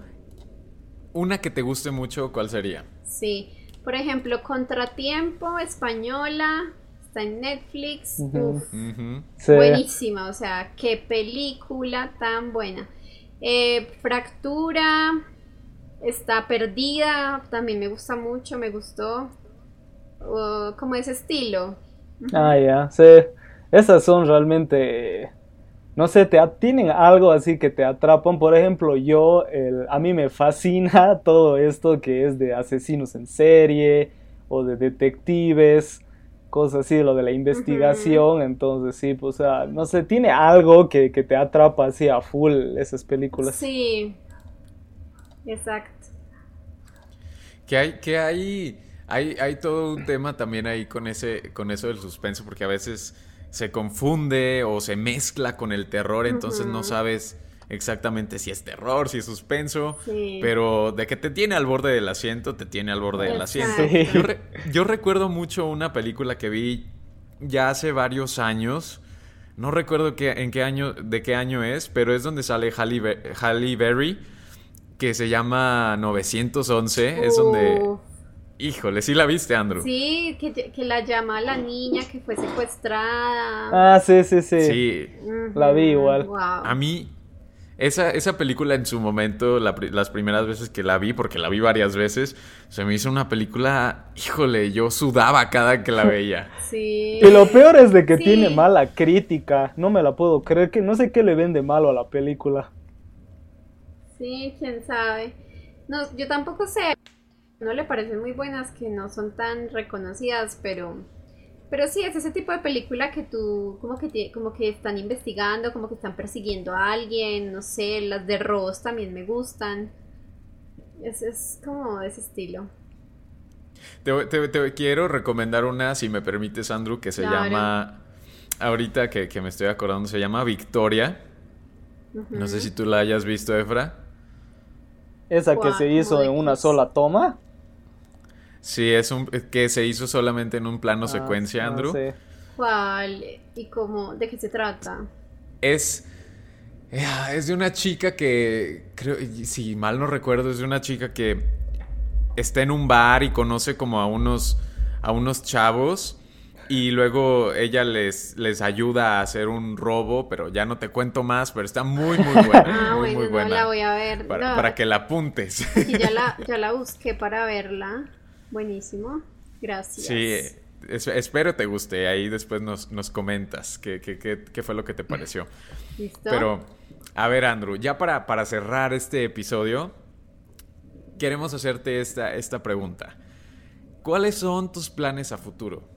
una que te guste mucho, ¿cuál sería? Sí. Por ejemplo, Contratiempo, española, está en Netflix. Uf. Sí. buenísima, o sea, qué película tan buena. Eh, Fractura, está perdida, también me gusta mucho, me gustó. Uh, como ese estilo. Ah, ya, sí. Esas son realmente, no sé, te tienen algo así que te atrapan. Por ejemplo, yo, el- a mí me fascina (laughs) todo esto que es de asesinos en serie o de detectives, cosas así, lo de la investigación. Entonces, sí, pues, o sea, no sé, tiene algo que, que te atrapa así a full esas películas. Sí, exacto. Que hay, que hay, hay, hay todo un tema también ahí con ese, con eso del suspenso, porque a veces se confunde o se mezcla con el terror, entonces no sabes exactamente si es terror, si es suspenso, Sí. pero de que te tiene al borde del asiento, te tiene al borde del asiento. Exacto. Yo, re- yo recuerdo mucho una película que vi ya hace varios años. No recuerdo qué, en qué año, de qué año es, pero es donde sale Halle, Be- Halle Berry, que se llama 911. Es donde. Híjole, sí la viste, Andrew. Sí, que, que la llama a la niña que fue secuestrada. Ah, sí, sí, sí. Sí. La vi igual. wow. A mí, esa, esa película en su momento, la las primeras veces que la vi, porque la vi varias veces, se me hizo una película, híjole, yo sudaba cada que la veía. (laughs) Sí. Y lo peor es de que Sí. tiene mala crítica. No me la puedo creer, que no sé qué le ven de malo a la película. Sí, quién sabe. No, yo tampoco sé. No le parecen muy buenas que no son tan reconocidas, pero pero sí es ese tipo de película que tú como que como que están investigando, como que están persiguiendo a alguien, no sé, las de Ross también me gustan. Es, es como ese estilo. Te, te- te quiero recomendar una, si me permites, Andrew, que se Claro. llama, ahorita que, que me estoy acordando, se llama Victoria. No sé si tú la hayas visto, Efra. Esa que se hizo en una sola toma. Sí, es un que se hizo solamente en un plano Ah, secuencia, no Andrew. sé. ¿Cuál? ¿Y cómo? ¿De qué se trata? Es. eh, Es de una chica que. Creo. Si mal no recuerdo, es de una chica que está en un bar y conoce como a unos. a unos chavos. Y luego ella les, les ayuda a hacer un robo, pero ya no te cuento más, pero está muy, muy (laughs) buena. Ah, muy, bueno, muy no buena. la voy a ver. para, No, para que la apuntes. sí, ya la, (laughs) ya la busqué para verla. Buenísimo. Gracias. Sí, es- espero te guste. Ahí después nos, nos comentas qué, qué, qué, qué fue lo que te pareció. ¿Listo? Pero, a ver, Andrew, ya para, para cerrar este episodio, queremos hacerte esta, esta pregunta. ¿Cuáles son tus planes a futuro?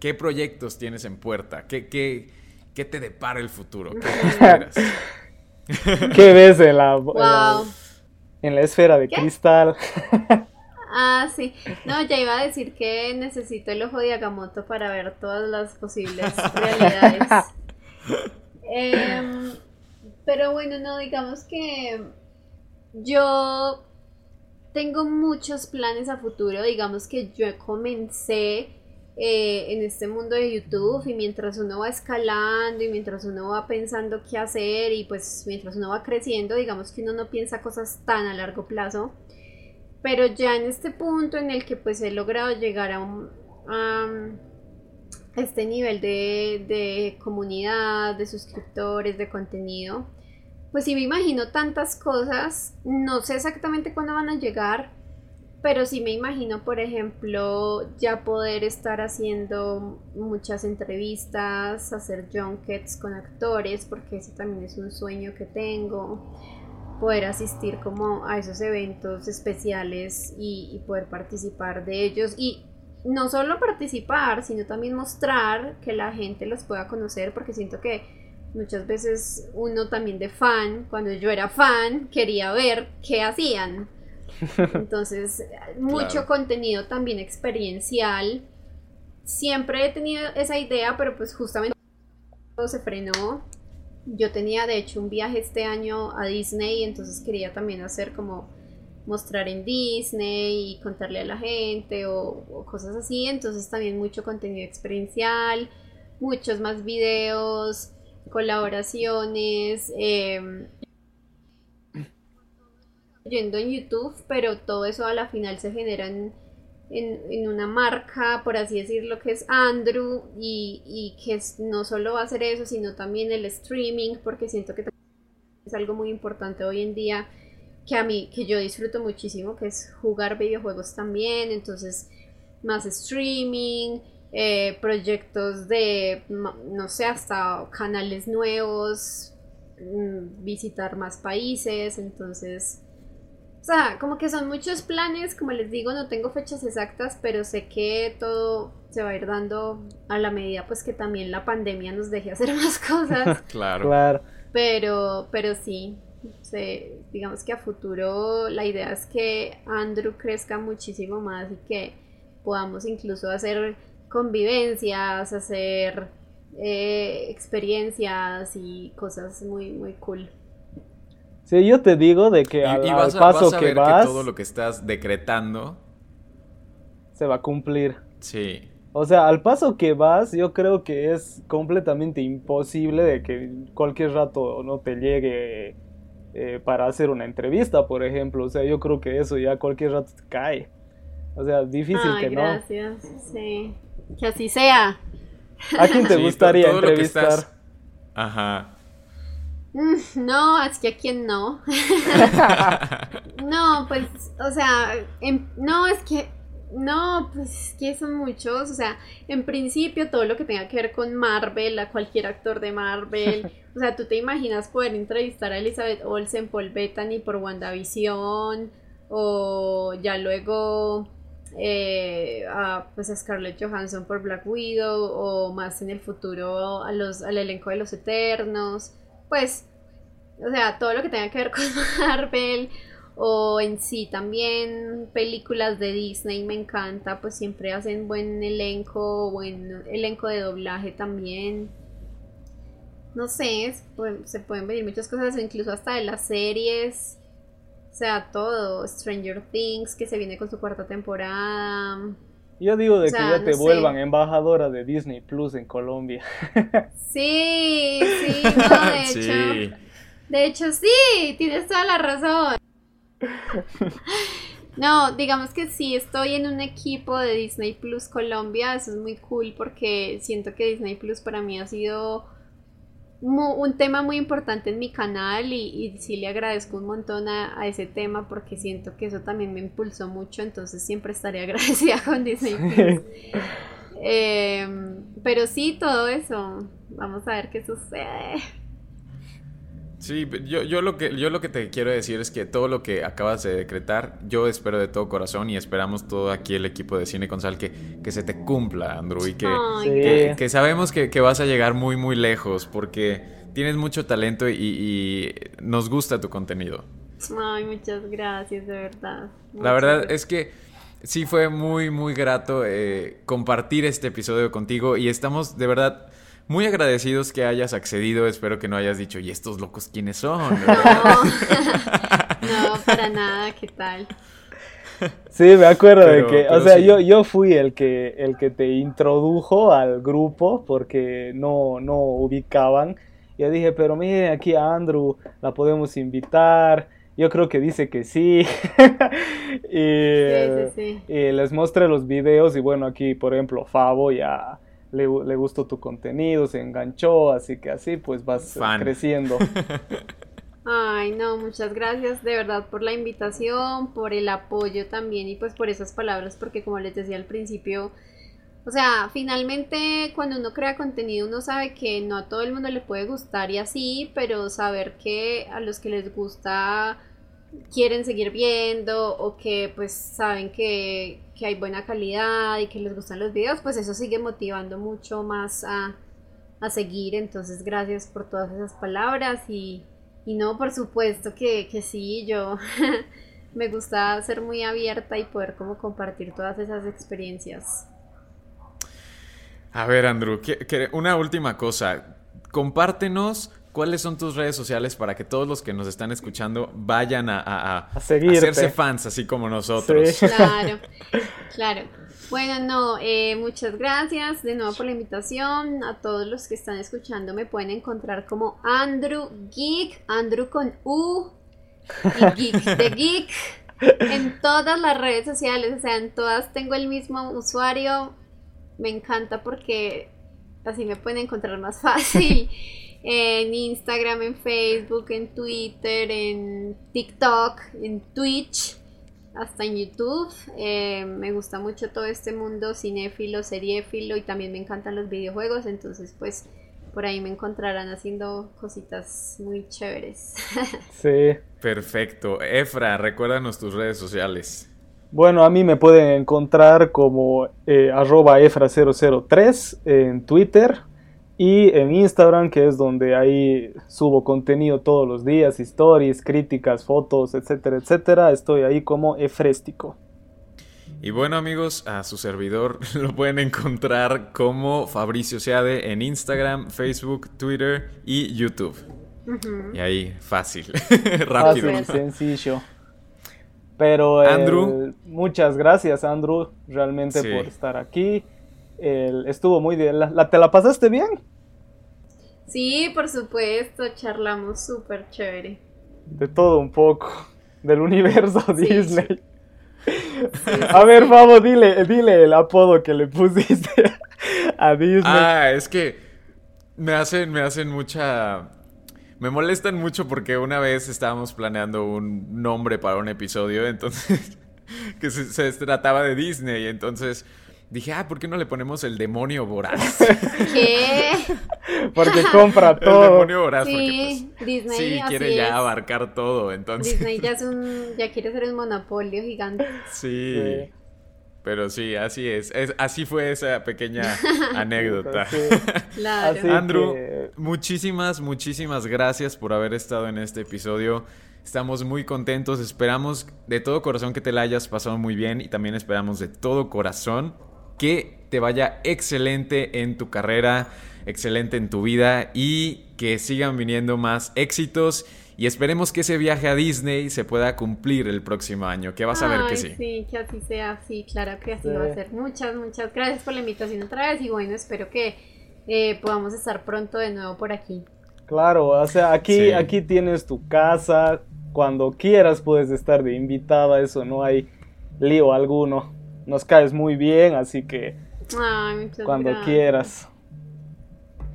¿Qué proyectos tienes en puerta? ¿Qué, qué, qué te depara el futuro? ¿Qué te (laughs) esperas? ¿Qué ves en la, en la- Wow. en la esfera de cristal? (laughs) Ah, sí. No, ya iba a decir que necesito el ojo de Agamotto para ver todas las posibles (laughs) realidades. (laughs) Em, pero bueno, no, digamos que yo tengo muchos planes a futuro. Digamos que yo comencé eh, en este mundo de YouTube y mientras uno va escalando y mientras uno va pensando qué hacer y pues mientras uno va creciendo, digamos que uno no piensa cosas tan a largo plazo. Pero ya en este punto en el que pues he logrado llegar a, este nivel de comunidad, de suscriptores, de contenido, pues sí me imagino tantas cosas, no sé exactamente cuándo van a llegar, pero sí me imagino, por ejemplo, ya poder estar haciendo muchas entrevistas, hacer junkets con actores, porque ese también es un sueño que tengo. Poder asistir como a esos eventos especiales y, poder participar de ellos. Y no solo participar, sino también mostrar que la gente los pueda conocer, porque siento que muchas veces uno también de fan, cuando yo era fan, quería ver qué hacían (laughs) entonces, mucho contenido también experiencial. Siempre he tenido esa idea, pero pues justamente se frenó. Yo tenía de hecho un viaje este año a Disney, entonces quería también hacer como mostrar en Disney y contarle a la gente o, cosas así. Entonces también mucho contenido experiencial, muchos más videos, colaboraciones. Eh, yendo en YouTube, pero todo eso a la final se genera en, una marca, por así decirlo, que es Andrew, y, que no solo va a ser eso, sino también el streaming, porque siento que es algo muy importante hoy en día que a mí, que yo disfruto muchísimo, que es jugar videojuegos también, entonces más streaming, eh, proyectos de, no sé, hasta canales nuevos, mm, visitar más países, entonces o sea, como que son muchos planes, como les digo, no tengo fechas exactas, pero sé que todo se va a ir dando a la medida pues que también la pandemia nos deje hacer (laughs) más cosas. (laughs) claro. claro. Pero, pero sí, digamos que a futuro la idea es que Andrew crezca muchísimo más y que podamos incluso hacer convivencias, hacer eh, experiencias y cosas muy, muy cool. Sí, yo te digo de que al, paso que vas... todo lo que estás decretando... Se va a cumplir. Sí. O sea, al paso que vas, yo creo que es completamente imposible de que cualquier rato no te llegue eh, para hacer una entrevista, por ejemplo. O sea, yo creo que eso ya cualquier rato te cae. O sea, difícil que no. Gracias, sí. Que así sea. ¿A quién te gustaría entrevistar? Ajá. Mm, no, es que a quién no. (laughs) no, pues, o sea, no, es que, no, pues que son muchos. O sea, en principio todo lo que tenga que ver con Marvel, a cualquier actor de Marvel. O sea, tú te imaginas poder entrevistar a Elizabeth Olsen por Bethany por WandaVision. O ya luego eh, a, pues a Scarlett Johansson por Black Widow. O más en el futuro a los, al elenco de los Eternos pues, o sea, todo lo que tenga que ver con (laughs) Marvel o en sí también películas de Disney me encanta, pues siempre hacen buen elenco, buen elenco de doblaje también. No sé, se pueden venir muchas cosas, incluso hasta de las series. O sea, todo. Stranger Things, que se viene con su cuarta temporada. Yo digo de que ya te vuelvan embajadora de Disney Plus en Colombia. (laughs) Sí, sí, (laughs) no, de hecho. De hecho, sí, tienes toda la razón. (laughs) No, digamos que sí, estoy en un equipo de Disney Plus Colombia, eso es muy cool porque siento que Disney Plus para mí ha sido un tema muy importante en mi canal y, sí le agradezco un montón a, ese tema porque siento que eso también me impulsó mucho, entonces siempre estaré (laughs) agradecida con Disney Plus. Em, pero sí, todo eso. Vamos a ver qué sucede. Sí, yo, yo, lo que, yo lo que te quiero decir es que todo lo que acabas de decretar, yo espero de todo corazón y esperamos todo aquí el equipo de Cine Consal que, que se te cumpla, Andrew, y que, que, sabemos que, vas a llegar muy, muy lejos porque tienes mucho talento y, nos gusta tu contenido. Ay, muchas gracias, de verdad. La verdad es que sí fue muy, muy grato eh, compartir este episodio contigo y estamos de verdad muy agradecidos que hayas accedido. Espero que no hayas dicho, ¿y estos locos quiénes son? (laughs) (laughs) No, no para nada, ¿qué tal? Sí, me acuerdo de que, o sea, yo, yo fui el que, el que te introdujo al grupo porque no, no ubicaban. Yo dije, pero miren aquí a Andrew, la podemos invitar. Yo creo que dice que sí. (laughs) y, y, les mostré los videos y bueno, aquí por ejemplo Fabo ya le, le, gustó tu contenido, se enganchó, así que así pues vas creciendo. (laughs) Ay, no, muchas gracias de verdad por la invitación, por el apoyo también y pues por esas palabras, porque como les decía al principio, o sea, finalmente cuando uno crea contenido uno sabe que no a todo el mundo le puede gustar y así, pero saber que a los que les gusta quieren seguir viendo o que pues saben que, hay buena calidad y que les gustan los videos, pues eso sigue motivando mucho más a, seguir. Entonces gracias por todas esas palabras y, y no, por supuesto que, que sí, yo (laughs) me gusta ser muy abierta y poder como compartir todas esas experiencias. A ver, Andrew, una última cosa. Compártenos ¿Cuáles son tus redes sociales para que todos los que nos están escuchando vayan a, a, a, hacerse fans, así como nosotros? Claro, (laughs) claro. Bueno, no, eh, muchas gracias de nuevo por la invitación. A todos los que están escuchando me pueden encontrar como Andrew Geek, Andrew con U y Geek de Geek en todas las redes sociales, o sea, en todas tengo el mismo usuario. Me encanta porque así me pueden encontrar más fácil en Instagram, en Facebook, en Twitter, en TikTok, en Twitch, hasta en YouTube. Eh, me gusta mucho todo este mundo cinéfilo, seriéfilo y también me encantan los videojuegos, entonces pues por ahí me encontrarán haciendo cositas muy chéveres. (laughs) Sí. Perfecto. Efra, recuérdanos tus redes sociales. Bueno, a mí me pueden encontrar como eh, arroba efra003 en Twitter, y en Instagram, que es donde ahí subo contenido todos los días, stories, críticas, fotos, etcétera, etcétera. Estoy ahí como Efréstico. Y bueno amigos, a su servidor (laughs) lo pueden encontrar como Fabricio Seade en Instagram, Facebook, Twitter y YouTube. Y ahí fácil, (laughs) rápido. Fácil, sencillo. Pero Andrew, muchas gracias Andrew realmente por estar aquí estuvo muy bien. ¿La, te la pasaste bien? Sí, por supuesto, charlamos súper chévere. De todo un poco, del universo Disney. a ver, Fabo, dile, dile el apodo que le pusiste a Disney. Ah, es que me hacen, me hacen mucha... Me molestan mucho porque una vez estábamos planeando un nombre para un episodio, entonces... (laughs) que se trataba de Disney, entonces Dije, ah, ¿por qué no le ponemos el demonio voraz? (laughs) ¿Qué? (laughs) porque compra todo. El demonio voraz. Sí, pues, Disney. Sí, quiere ya abarcar todo, entonces. Disney ya es (laughs) un, ya quiere ser un monopolio gigante. Sí. Pero sí, así es. Así fue esa pequeña anécdota. Claro. Andrew, muchísimas, muchísimas gracias por haber estado en este episodio. Estamos muy contentos. Esperamos de todo corazón que te la hayas pasado muy bien y también esperamos de todo corazón que te vaya excelente en tu carrera, excelente en tu vida y que sigan viniendo más éxitos. Y esperemos que ese viaje a Disney se pueda cumplir el próximo año, que vas a ver que sí. Sí, que así sea, sí, claro que así va a ser. Muchas, muchas gracias por la invitación otra vez y bueno, espero que eh, podamos estar pronto de nuevo por aquí. Claro, o sea, aquí, aquí tienes tu casa, cuando quieras puedes estar de invitada, eso no hay lío alguno nos caes muy bien, así que cuando quieras.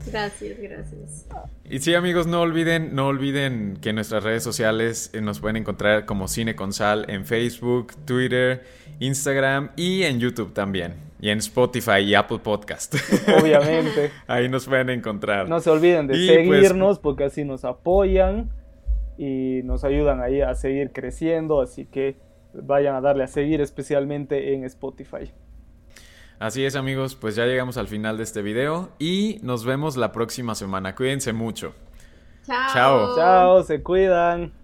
Gracias, gracias. Y sí, amigos, no olviden, no olviden que en nuestras redes sociales eh, nos pueden encontrar como Cine con Sal en Facebook, Twitter, Instagram y en YouTube también. Y en Spotify y Apple Podcast. (laughs) Obviamente. Ahí nos pueden encontrar. No se olviden de pues, seguirnos porque así nos apoyan y nos ayudan ahí a seguir creciendo. Así que vayan a darle a seguir especialmente en Spotify. Así es amigos, pues ya llegamos al final de este video y nos vemos la próxima semana. Cuídense mucho. Chao. Chao. Chao, se cuidan.